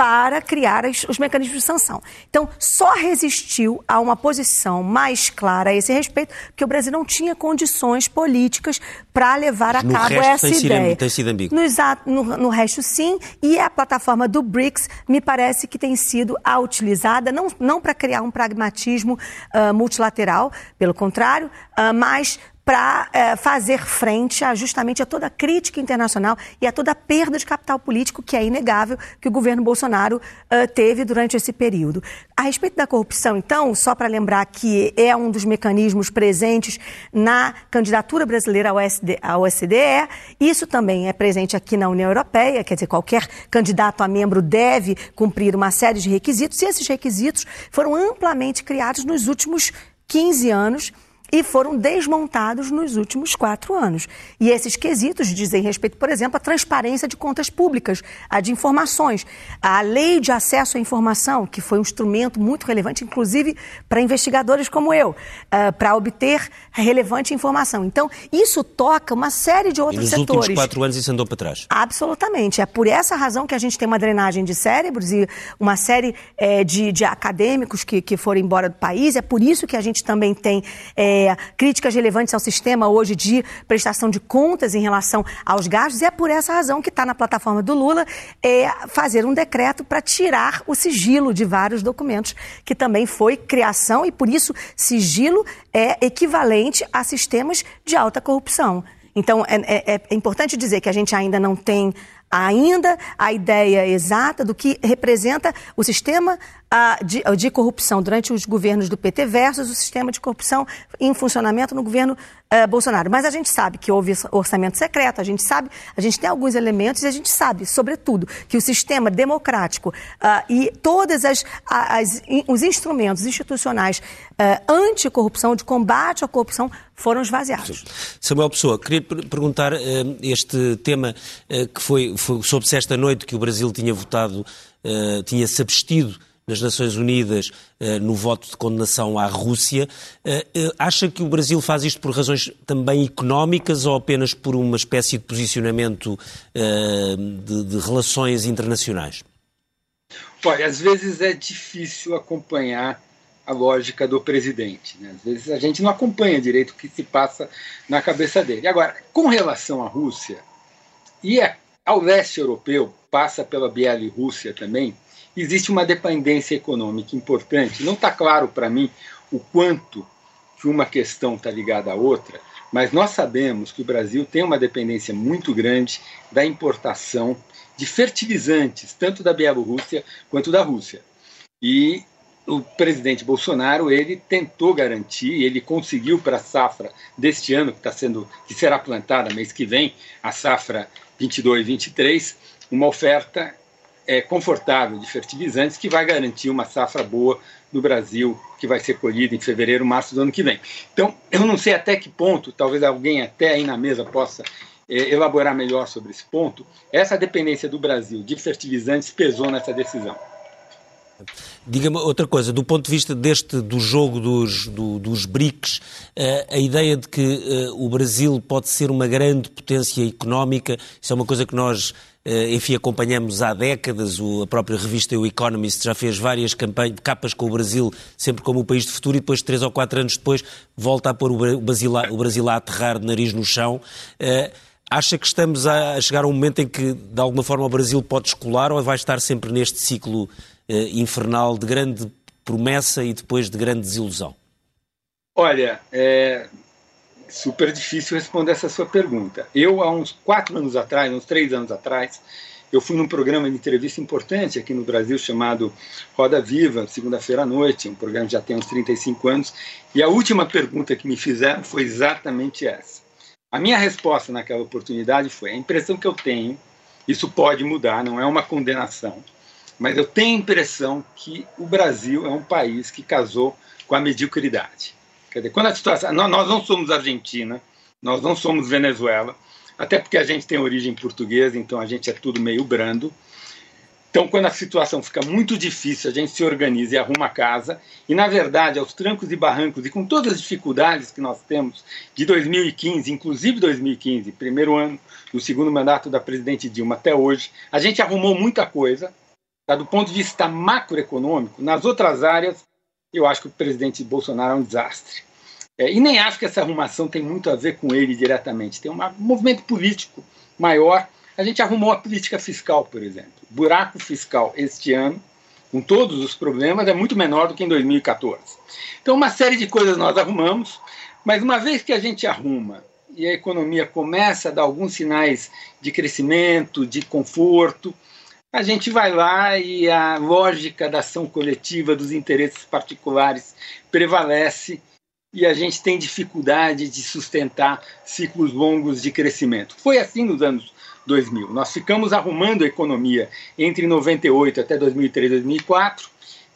para criar os mecanismos de sanção. Então, só resistiu a uma posição mais clara a esse respeito, porque o Brasil não tinha condições políticas para levar a No cabo essa tem sido- ideia. tem sido ambíguo. No, exato, no, no resto, sim. E a plataforma do BRICS me parece que tem sido a utilizada, não, não para criar um pragmatismo ah, multilateral, pelo contrário, ah, mas para eh, fazer frente a, justamente a toda a crítica internacional e a toda a perda de capital político que é inegável que o governo Bolsonaro ah, teve durante esse período. A respeito da corrupção, então, só para lembrar que é um dos mecanismos presentes na candidatura brasileira ao, SD, ao OCDE, isso também é presente aqui na União Europeia, quer dizer, qualquer candidato a membro deve cumprir uma série de requisitos, e esses requisitos foram amplamente criados nos últimos 15 anos e foram desmontados nos últimos quatro anos. E esses quesitos dizem respeito, por exemplo, à transparência de contas públicas, a de informações, a lei de acesso à informação, que foi um instrumento muito relevante, inclusive para investigadores como eu, uh, para obter relevante informação. Então, isso toca uma série de outros e nos setores. Nos últimos quatro anos isso andou para trás. Absolutamente. É por essa razão que a gente tem uma drenagem de cérebros e uma série é, de, de, acadêmicos que, que foram embora do país. É por isso que a gente também tem é, críticas relevantes ao sistema hoje de prestação de contas em relação aos gastos. E é por essa razão que está na plataforma do Lula é, fazer um decreto para tirar o sigilo de vários documentos, que também foi criação e por isso sigilo é equivalente a sistemas de alta corrupção. Então, é, é, é, importante dizer que a gente ainda não tem ainda a ideia exata do que representa o sistema de, de, corrupção. Durante os governos do PT versus o sistema de corrupção em funcionamento no governo uh, Bolsonaro. Mas a gente sabe que houve orçamento secreto, a gente sabe, a gente tem alguns elementos e a gente sabe, sobretudo, que o sistema democrático uh, e todos os instrumentos institucionais uh, anticorrupção, de combate à corrupção, foram esvaziados. Samuel Pessoa, queria perguntar este tema que foi, foi soube-se esta noite que o Brasil tinha votado, tinha-se abstido nas Nações Unidas eh, no voto de condenação à Rússia. Eh, eh, acha que o Brasil faz isto por razões também económicas ou apenas por uma espécie de posicionamento de, de relações internacionais? Olha, às vezes é difícil acompanhar a lógica do presidente. Né? Às vezes a gente não acompanha direito o que se passa na cabeça dele. Agora, com relação à Rússia e ao leste europeu, passa pela Bielorrússia também, existe uma dependência econômica importante. Não está claro para mim o quanto que uma questão está ligada à outra, mas nós sabemos que o Brasil tem uma dependência muito grande da importação de fertilizantes, tanto da Bielorrússia quanto da Rússia. E o presidente Bolsonaro ele tentou garantir, ele conseguiu para a safra deste ano que está sendo, que será plantada mês que vem, a safra 22/23, uma oferta é, confortável de fertilizantes que vai garantir uma safra boa no Brasil, que vai ser colhida em fevereiro, março do ano que vem. Então, eu não sei até que ponto, talvez alguém até aí na mesa possa é, elaborar melhor sobre esse ponto, essa dependência do Brasil de fertilizantes pesou nessa decisão. Diga-me outra coisa, do ponto de vista deste do jogo dos, do, dos BRICS, eh, a ideia de que eh, o Brasil pode ser uma grande potência económica, isso é uma coisa que nós enfim, acompanhamos há décadas, a própria revista O Economist já fez várias campanhas, capas com o Brasil, sempre como o país de futuro, e depois, três ou quatro anos depois, volta a pôr o Brasil a, o Brasil a aterrar de nariz no chão. Acha que estamos a chegar a um momento em que, de alguma forma, o Brasil pode escolar ou vai estar sempre neste ciclo eh, infernal de grande promessa e depois de grande desilusão? Olha, é super difícil responder essa sua pergunta. Eu, há uns quatro anos atrás, uns três anos atrás, eu fui num programa de entrevista importante aqui no Brasil chamado Roda Viva, segunda-feira à noite, um programa que já tem uns 35 anos, e a última pergunta que me fizeram foi exatamente essa. A minha resposta naquela oportunidade foi: a impressão que eu tenho, isso pode mudar, não é uma condenação, mas eu tenho a impressão que o Brasil é um país que casou com a mediocridade. Quer dizer, quando a situação. Nós não somos Argentina, nós não somos Venezuela, até porque a gente tem origem portuguesa, então a gente é tudo meio brando. Então, quando a situação fica muito difícil, a gente se organiza e arruma a casa. E, na verdade, aos trancos e barrancos, e com todas as dificuldades que nós temos de 2015, inclusive 2015, primeiro ano do segundo mandato da presidente Dilma até hoje, a gente arrumou muita coisa, Tá? Do ponto de vista macroeconômico, nas outras áreas, eu acho que o presidente Bolsonaro é um desastre. É, e nem acho que essa arrumação tem muito a ver com ele diretamente. Tem um movimento político maior. A gente arrumou a política fiscal, por exemplo. O buraco fiscal este ano, com todos os problemas, é muito menor do que em 2014. Então, uma série de coisas nós arrumamos, mas uma vez que a gente arruma e a economia começa a dar alguns sinais de crescimento, de conforto, a gente vai lá e a lógica da ação coletiva, dos interesses particulares prevalece e a gente tem dificuldade de sustentar ciclos longos de crescimento. Foi assim nos anos 2000. Nós ficamos arrumando a economia entre 98 até 2003, 2004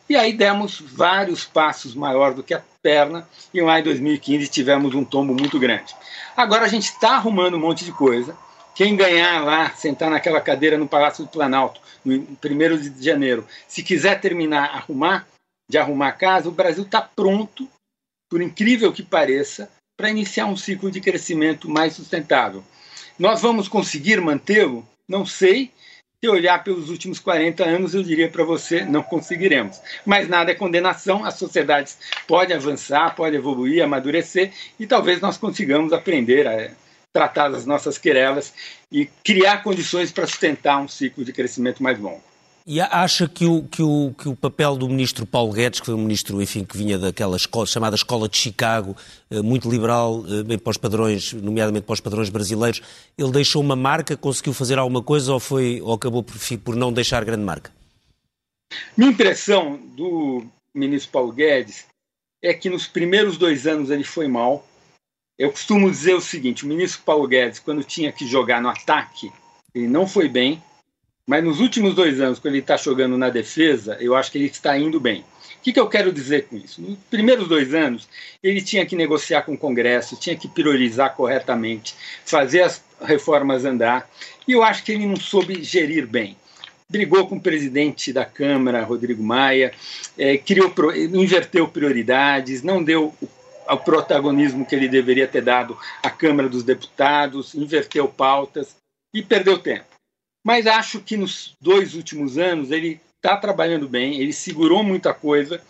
E aí demos vários passos maior do que a perna e lá em 2015 tivemos um tombo muito grande. Agora a gente está arrumando um monte de coisa. Quem ganhar lá, sentar naquela cadeira no Palácio do Planalto, no 1 de janeiro, se quiser terminar arrumar, de arrumar a casa, o Brasil está pronto, por incrível que pareça, para iniciar um ciclo de crescimento mais sustentável. Nós vamos conseguir mantê-lo? Não sei, se olhar pelos últimos 40 anos, eu diria para você, não conseguiremos. Mas nada é condenação, as sociedades podem avançar, podem evoluir, amadurecer, e talvez nós consigamos aprender a tratar das nossas querelas e criar condições para sustentar um ciclo de crescimento mais longo. E acha que o, que, o, que o papel do ministro Paulo Guedes, que foi um ministro enfim, que vinha daquela escola, chamada Escola de Chicago, eh, muito liberal, eh, bem para os padrões, nomeadamente para os padrões brasileiros, ele deixou uma marca, conseguiu fazer alguma coisa ou, foi, ou acabou por, por não deixar grande marca? Minha impressão do ministro Paulo Guedes é que nos primeiros dois anos ele foi mal. Eu costumo dizer o seguinte: o ministro Paulo Guedes, quando tinha que jogar no ataque, ele não foi bem mas nos últimos dois anos, quando ele está jogando na defesa, eu acho que ele está indo bem. O que, que eu quero dizer com isso? Nos primeiros dois anos, ele tinha que negociar com o Congresso, tinha que priorizar corretamente, fazer as reformas andar, e eu acho que ele não soube gerir bem. Brigou com o presidente da Câmara, Rodrigo Maia, é, criou, inverteu prioridades, não deu o protagonismo que ele deveria ter dado à Câmara dos Deputados, inverteu pautas e perdeu tempo. Mas acho que nos dois últimos anos ele está trabalhando bem, ele segurou muita coisa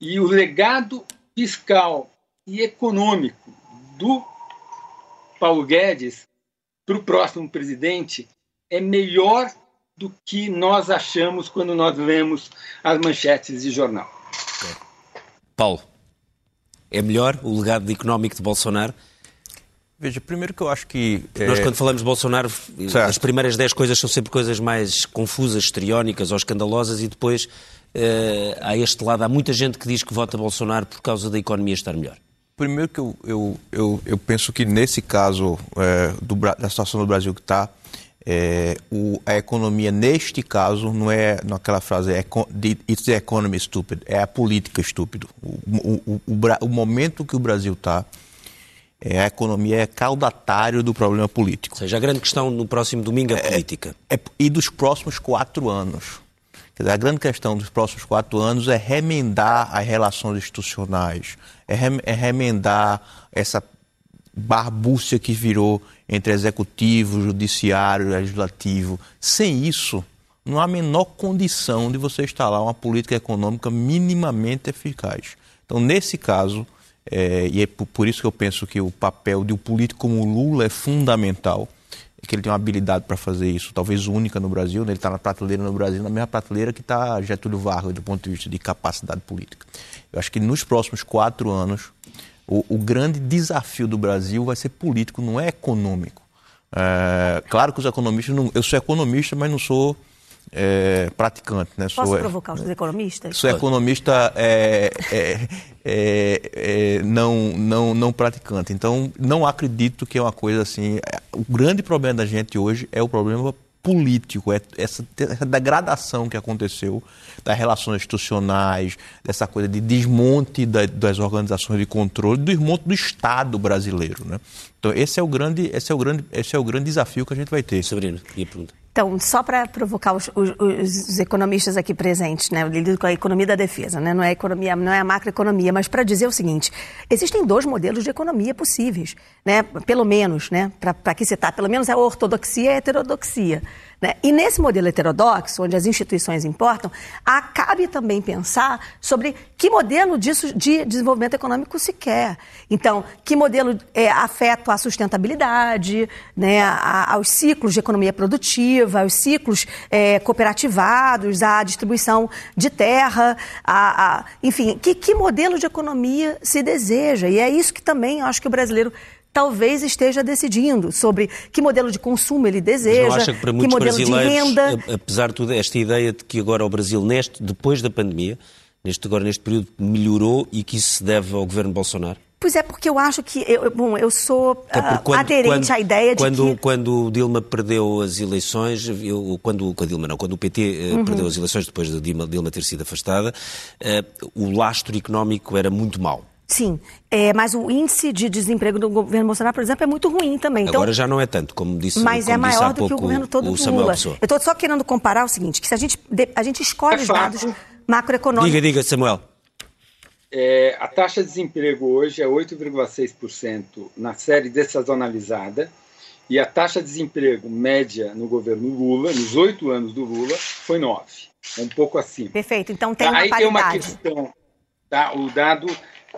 e o legado fiscal e econômico do Paulo Guedes para o próximo presidente é melhor do que nós achamos quando nós lemos as manchetes de jornal. Paulo, é melhor o legado económico de Bolsonaro? Veja, primeiro que eu acho que. Nós, é... quando falamos de Bolsonaro, certo. as primeiras 10 coisas são sempre coisas mais confusas, histriónicas ou escandalosas, e depois uh, há este lado. Há muita gente que diz que vota Bolsonaro por causa da economia estar melhor. Primeiro que eu, eu, eu, eu penso que nesse caso é, do, da situação do Brasil que está, é, o, a economia, neste caso, não é naquela frase é, it's the economy stupid, é a política estúpido. O, o, o, momento que o Brasil está é, a economia é caudatário do problema político. Ou seja, a grande questão no próximo domingo é a política. É, é, e dos próximos quatro anos. Quer dizer, a grande questão dos próximos quatro anos é remendar as relações institucionais, é, é remendar essa barbúcia que virou entre executivo, judiciário, legislativo. Sem isso, não há a menor condição de você instalar uma política econômica minimamente eficaz. Então, nesse caso, é, e é por isso que eu penso que o papel de um político como Lula é fundamental, é que ele tem uma habilidade para fazer isso, talvez única no Brasil, né? ele está na prateleira no Brasil, na mesma prateleira que está Getúlio Vargas, do ponto de vista de capacidade política. Eu acho que nos próximos quatro anos, o, o grande desafio do Brasil vai ser político, não é econômico. É, claro que os economistas, não, eu sou economista, mas não sou é, praticante. Né? Posso sou, provocar os economistas? Sou economista é, é, é, é, não, não, não praticante. Então, não acredito que é uma coisa assim. O grande problema da gente hoje é o problema político, é essa, degradação que aconteceu das relações institucionais, dessa coisa de desmonte da, das organizações de controle, desmonte do Estado brasileiro. Né? Então, esse é, o grande, esse, é o grande, esse é o grande desafio que a gente vai ter. Sabrina, queria perguntar. Então, só para provocar os, os, os, economistas aqui presentes, né? Lido com a economia da defesa, né? Não é economia, não é a macroeconomia, mas para dizer o seguinte: existem dois modelos de economia possíveis, né? Pelo menos, né? Para que citar, pelo menos a ortodoxia e a heterodoxia. Né? E nesse modelo heterodoxo, onde as instituições importam, cabe também pensar sobre que modelo disso, de desenvolvimento econômico se quer. Então, que modelo é, afeta a sustentabilidade, né, a, aos ciclos de economia produtiva, aos ciclos é, cooperativados, à distribuição de terra, a, a, enfim, que, que modelo de economia se deseja. E é isso que também acho que o brasileiro talvez esteja decidindo sobre que modelo de consumo ele deseja, acha que, para muitos que modelo de renda. Apesar de tudo, esta ideia de que agora o Brasil, neste, depois da pandemia, neste, agora neste período, melhorou e que isso se deve ao governo Bolsonaro? Pois é, porque eu acho que, eu, bom, eu sou uh, quando, aderente quando, à ideia de quando, que... Quando o Dilma perdeu as eleições, eu, quando, quando Dilma não, quando o PT uh, uhum. perdeu as eleições depois de Dilma, Dilma ter sido afastada, uh, o lastro económico era muito mau. Sim, é, mas o índice de desemprego do governo Bolsonaro, por exemplo, é muito ruim também. Então, Agora já não é tanto, como disse Mas como é maior do que o governo todo do Lula. Pessoa. Eu estou só querendo comparar o seguinte, que se a gente, a gente escolhe é os dados macroeconômicos... Diga, diga, Samuel. É, a taxa de desemprego hoje é 8,6% na série dessazonalizada e a taxa de desemprego média no governo Lula, nos oito anos do Lula, foi 9%, um pouco acima. Perfeito, então tem uma Aí paridade. tem uma questão, tá? o dado,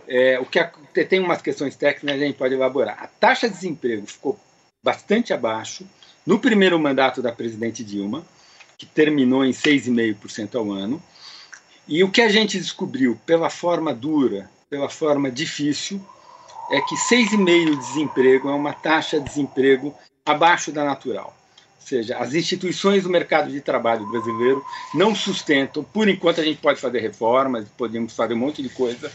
é, o que tem umas questões técnicas a gente pode elaborar. A taxa de desemprego ficou bastante abaixo no primeiro mandato da presidente Dilma, que terminou em 6,5% ao ano, e o que a gente descobriu pela forma dura, pela forma difícil, é que 6,5% de desemprego é uma taxa de desemprego abaixo da natural. Ou seja, as instituições do mercado de trabalho brasileiro não sustentam, por enquanto a gente pode fazer reformas, podemos fazer um monte de coisa,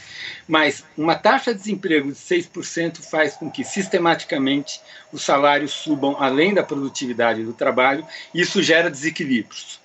mas uma taxa de desemprego de 6% faz com que sistematicamente os salários subam além da produtividade do trabalho, e isso gera desequilíbrios.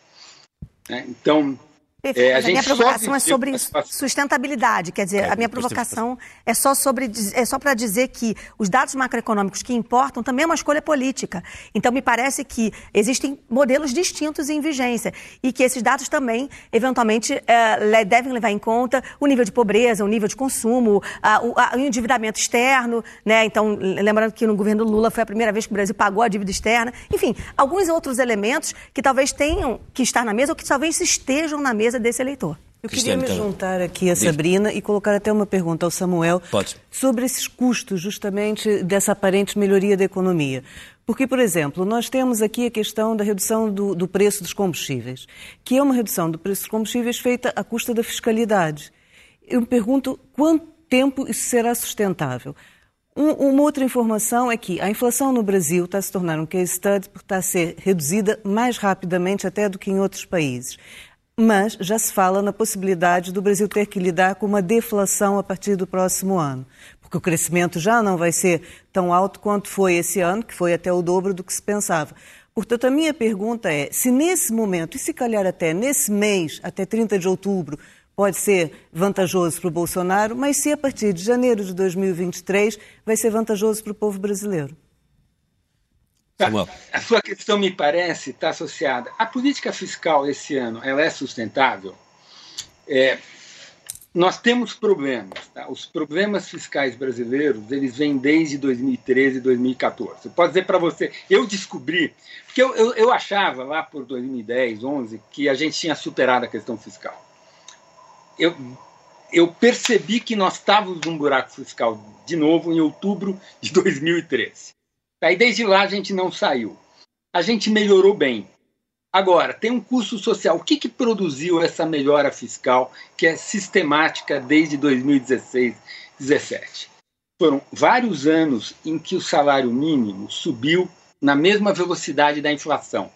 Né? Então, é, a, a minha provocação é sobre sustentabilidade, quer dizer, é, a minha provocação é só sobre é só para dizer que os dados macroeconômicos que importam também é uma escolha política. Então me parece que existem modelos distintos em vigência e que esses dados também eventualmente é, devem levar em conta o nível de pobreza, o nível de consumo, a, o, a, o, endividamento externo, né? Então lembrando que no governo Lula foi a primeira vez que o Brasil pagou a dívida externa, enfim, alguns outros elementos que talvez tenham que estar na mesa ou que talvez estejam na mesa mesa desse eleitor. Eu queria me juntar aqui a Sabrina e colocar até uma pergunta ao Samuel Pode. sobre esses custos justamente dessa aparente melhoria da economia. Porque, por exemplo, nós temos aqui a questão da redução do, do preço dos combustíveis, que é uma redução do preço dos combustíveis feita à custa da fiscalidade. Eu me pergunto quanto tempo isso será sustentável. Um, uma outra informação é que a inflação no Brasil está a se tornar um case study porque está a ser reduzida mais rapidamente até do que em outros países mas já se fala na possibilidade do Brasil ter que lidar com uma deflação a partir do próximo ano, porque o crescimento já não vai ser tão alto quanto foi esse ano, que foi até o dobro do que se pensava. Portanto, a minha pergunta é: se nesse momento, e se calhar até nesse mês, até 30 de outubro, pode ser vantajoso para o Bolsonaro, mas se a partir de janeiro de 2023 vai ser vantajoso para o povo brasileiro? Samuel. A sua questão, me parece, está associada. A política fiscal esse ano ela é sustentável? É, nós temos problemas. Tá? Os problemas fiscais brasileiros eles vêm desde 2013 e 2014. Eu posso dizer para você, eu descobri, porque eu, eu, eu achava lá por 2010, 11, que a gente tinha superado a questão fiscal. Eu, eu percebi que nós estávamos num buraco fiscal de novo em outubro de 2013. Aí desde lá a gente não saiu. A gente melhorou bem. Agora, tem um custo social. O que, que produziu essa melhora fiscal que é sistemática desde 2016, 2017? Foram vários anos em que o salário mínimo subiu na mesma velocidade da inflação. Ou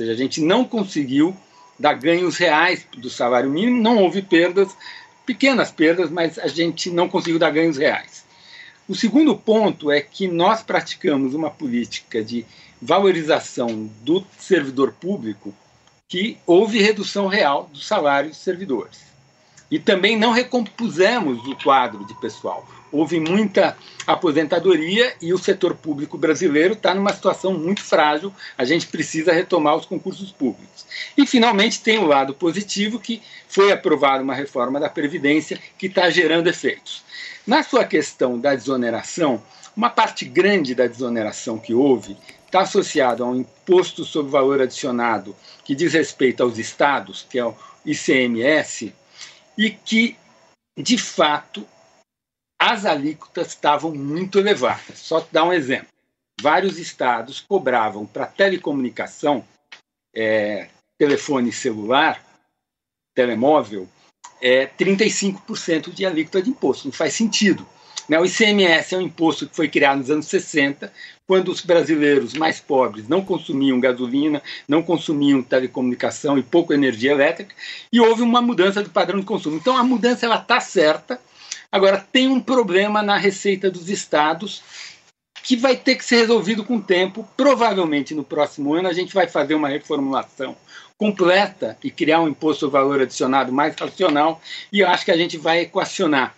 seja, a gente não conseguiu dar ganhos reais do salário mínimo, não houve perdas, pequenas perdas, mas a gente não conseguiu dar ganhos reais. O segundo ponto é que nós praticamos uma política de valorização do servidor público que houve redução real dos salários dos servidores. E também não recompusemos o quadro de pessoal. Houve muita aposentadoria e o setor público brasileiro está numa situação muito frágil. A gente precisa retomar os concursos públicos. E, finalmente, tem o lado positivo que foi aprovada uma reforma da Previdência que está gerando efeitos. Na sua questão da desoneração, uma parte grande da desoneração que houve está associada a um imposto sobre valor adicionado que diz respeito aos estados, que é o ICMS, e que, de fato, as alíquotas estavam muito elevadas. Só te dar um exemplo. Vários estados cobravam para telecomunicação, é, telefone celular, telemóvel, é, 35% de alíquota de imposto. Não faz sentido. Né? O ICMS é um imposto que foi criado nos anos 60, quando os brasileiros mais pobres não consumiam gasolina, não consumiam telecomunicação e pouco energia elétrica, e houve uma mudança do padrão de consumo. Então a mudança ela está certa, Agora, tem um problema na receita dos estados que vai ter que ser resolvido com o tempo. Provavelmente no próximo ano a gente vai fazer uma reformulação completa e criar um imposto ao valor adicionado mais racional e eu acho que a gente vai equacionar.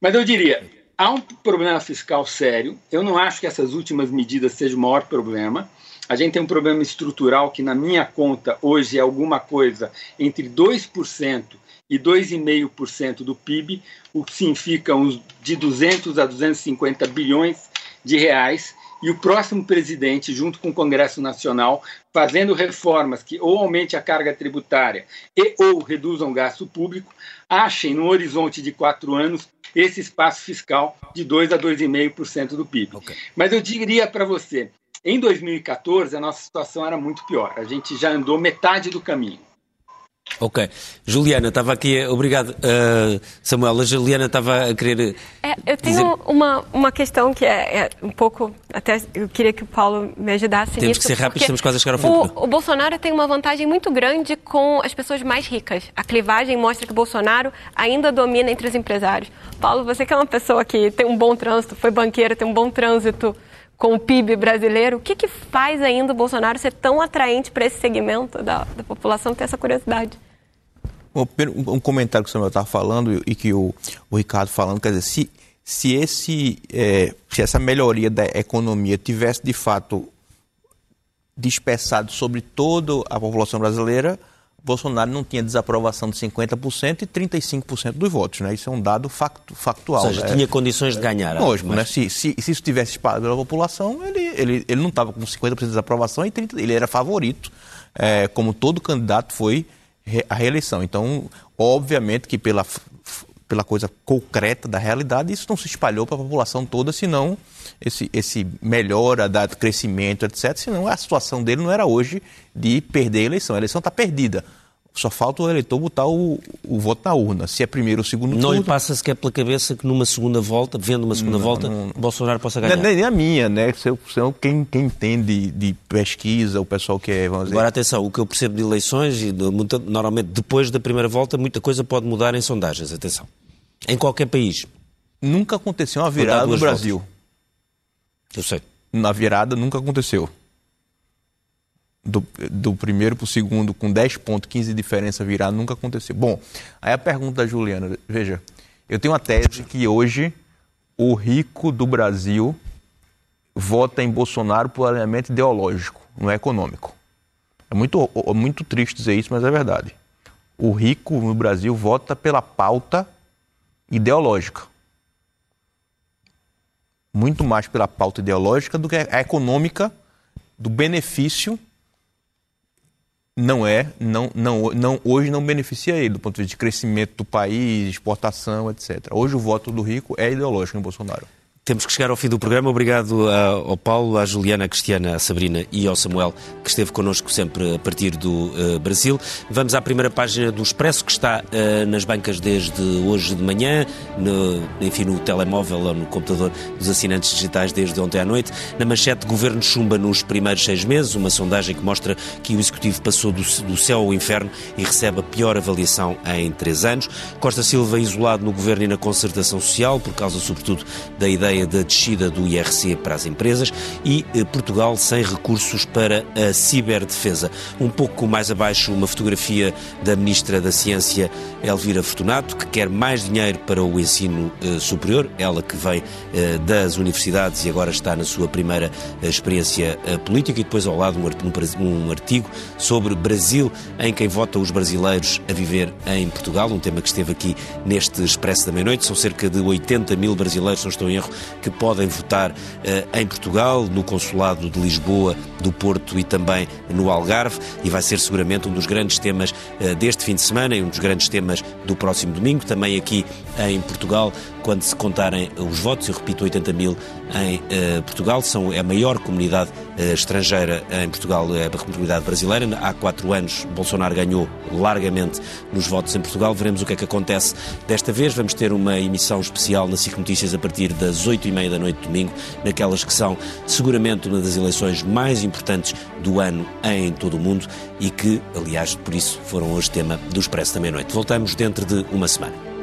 Mas eu diria, há um problema fiscal sério. Eu não acho que essas últimas medidas sejam o maior problema. A gente tem um problema estrutural que, na minha conta, hoje é alguma coisa entre 2% e 2,5% do PIB, o que significa uns de 200 a 250 bilhões de reais. E o próximo presidente, junto com o Congresso Nacional, fazendo reformas que ou aumente a carga tributária e ou reduzam o gasto público, achem no horizonte de quatro anos esse espaço fiscal de 2 a 2,5% do PIB. Okay. Mas eu diria para você, em 2014 a nossa situação era muito pior. A gente já andou metade do caminho. Ok. Juliana, estava aqui. Obrigado, uh, Samuel. A Juliana estava a querer. É, eu tenho dizer... uma, uma questão que é, é, um pouco. Até eu queria que o Paulo me ajudasse Temos nisso. que ser rápidos, estamos quase a chegar ao fim. O, o, Bolsonaro tem uma vantagem muito grande com as pessoas mais ricas. A clivagem mostra que o Bolsonaro ainda domina entre os empresários. Paulo, você que é uma pessoa que tem um bom trânsito, foi banqueira, tem um bom trânsito com o PIB brasileiro, o que, que faz ainda o Bolsonaro ser tão atraente para esse segmento da, da população ter essa curiosidade? Um comentário que o Samuel estava falando e que o, o Ricardo falando, quer dizer, se, se, esse, é, se essa melhoria da economia tivesse de fato dispersado sobre toda a população brasileira, Bolsonaro não tinha desaprovação de 50% e 35% dos votos. Né? Isso é um dado factu, factual. Ou seja, né? tinha condições de ganhar. Lógico, mas... né? se, se, se isso tivesse espalhado pela população, ele, ele, ele não estava com 50% de desaprovação e 30%, ele era favorito, é, como todo candidato foi a reeleição. Então, obviamente que pela, pela coisa concreta da realidade, isso não se espalhou para a população toda, senão esse, esse melhora, da crescimento, etc. Senão a situação dele não era hoje de perder a eleição. A eleição está perdida. Só falta o eleitor botar o, o voto na urna. Se é primeiro ou segundo não turno... Não lhe passa sequer pela cabeça que numa segunda volta, vendo uma segunda não, volta, não, Bolsonaro possa ganhar? Nem a minha, né? Quem, quem entende de pesquisa, o pessoal que é... Vamos dizer... Agora, atenção, o que eu percebo de eleições, e normalmente depois da primeira volta, muita coisa pode mudar em sondagens, atenção. Em qualquer país. Nunca aconteceu uma virada no Brasil. Voltas. Eu sei. Na virada nunca aconteceu do, do primeiro para o segundo com 10 pontos, 15 de diferença virar, nunca aconteceu. Bom, aí a pergunta da Juliana, veja, eu tenho uma tese que hoje o rico do Brasil vota em Bolsonaro por alinhamento ideológico, não é econômico. É muito, é muito triste dizer isso, mas é verdade. O rico no Brasil vota pela pauta ideológica. Muito mais pela pauta ideológica do que a econômica do benefício não é, não, não, não, hoje não beneficia ele do ponto de vista de crescimento do país, exportação, etc. Hoje o voto do rico é ideológico em Bolsonaro. Temos que chegar ao fim do programa. Obrigado ao Paulo, à Juliana, à Cristiana, à Sabrina e ao Samuel, que esteve connosco sempre a partir do uh, Brasil. Vamos à primeira página do Expresso, que está uh, nas bancas desde hoje de manhã, no, enfim, no telemóvel ou no computador dos assinantes digitais desde ontem à noite. Na manchete, governo chumba nos primeiros seis meses, uma sondagem que mostra que o Executivo passou do, do céu ao inferno e recebe a pior avaliação em três anos. Costa Silva isolado no governo e na concertação social, por causa, sobretudo, da ideia ideia da descida do IRC para as empresas e eh, Portugal sem recursos para a ciberdefesa. Um pouco mais abaixo, uma fotografia da Ministra da Ciência, Elvira Fortunato, que quer mais dinheiro para o ensino eh, superior, ela que vem eh, das universidades e agora está na sua primeira experiência política, e depois ao lado um artigo sobre Brasil, em quem votam os brasileiros a viver em Portugal, um tema que esteve aqui neste Expresso da Meia-Noite. São cerca de 80 mil brasileiros, não estou em erro, que podem votar uh, em Portugal, no Consulado de Lisboa, do Porto e também no Algarve, e vai ser seguramente um dos grandes temas uh, deste fim de semana e um dos grandes temas do próximo domingo, também aqui em Portugal, quando se contarem os votos, eu repito, 80 mil em uh, Portugal, são é a maior comunidade estrangeira em Portugal, é a comunidade brasileira. Há quatro anos, Bolsonaro ganhou largamente nos votos em Portugal. Veremos o que é que acontece desta vez. Vamos ter uma emissão especial na SIC Notícias a partir das oito e meia da noite de domingo, naquelas que são seguramente uma das eleições mais importantes do ano em todo o mundo e que, aliás, por isso foram hoje tema do Expresso da Meia-Noite. Voltamos dentro de uma semana.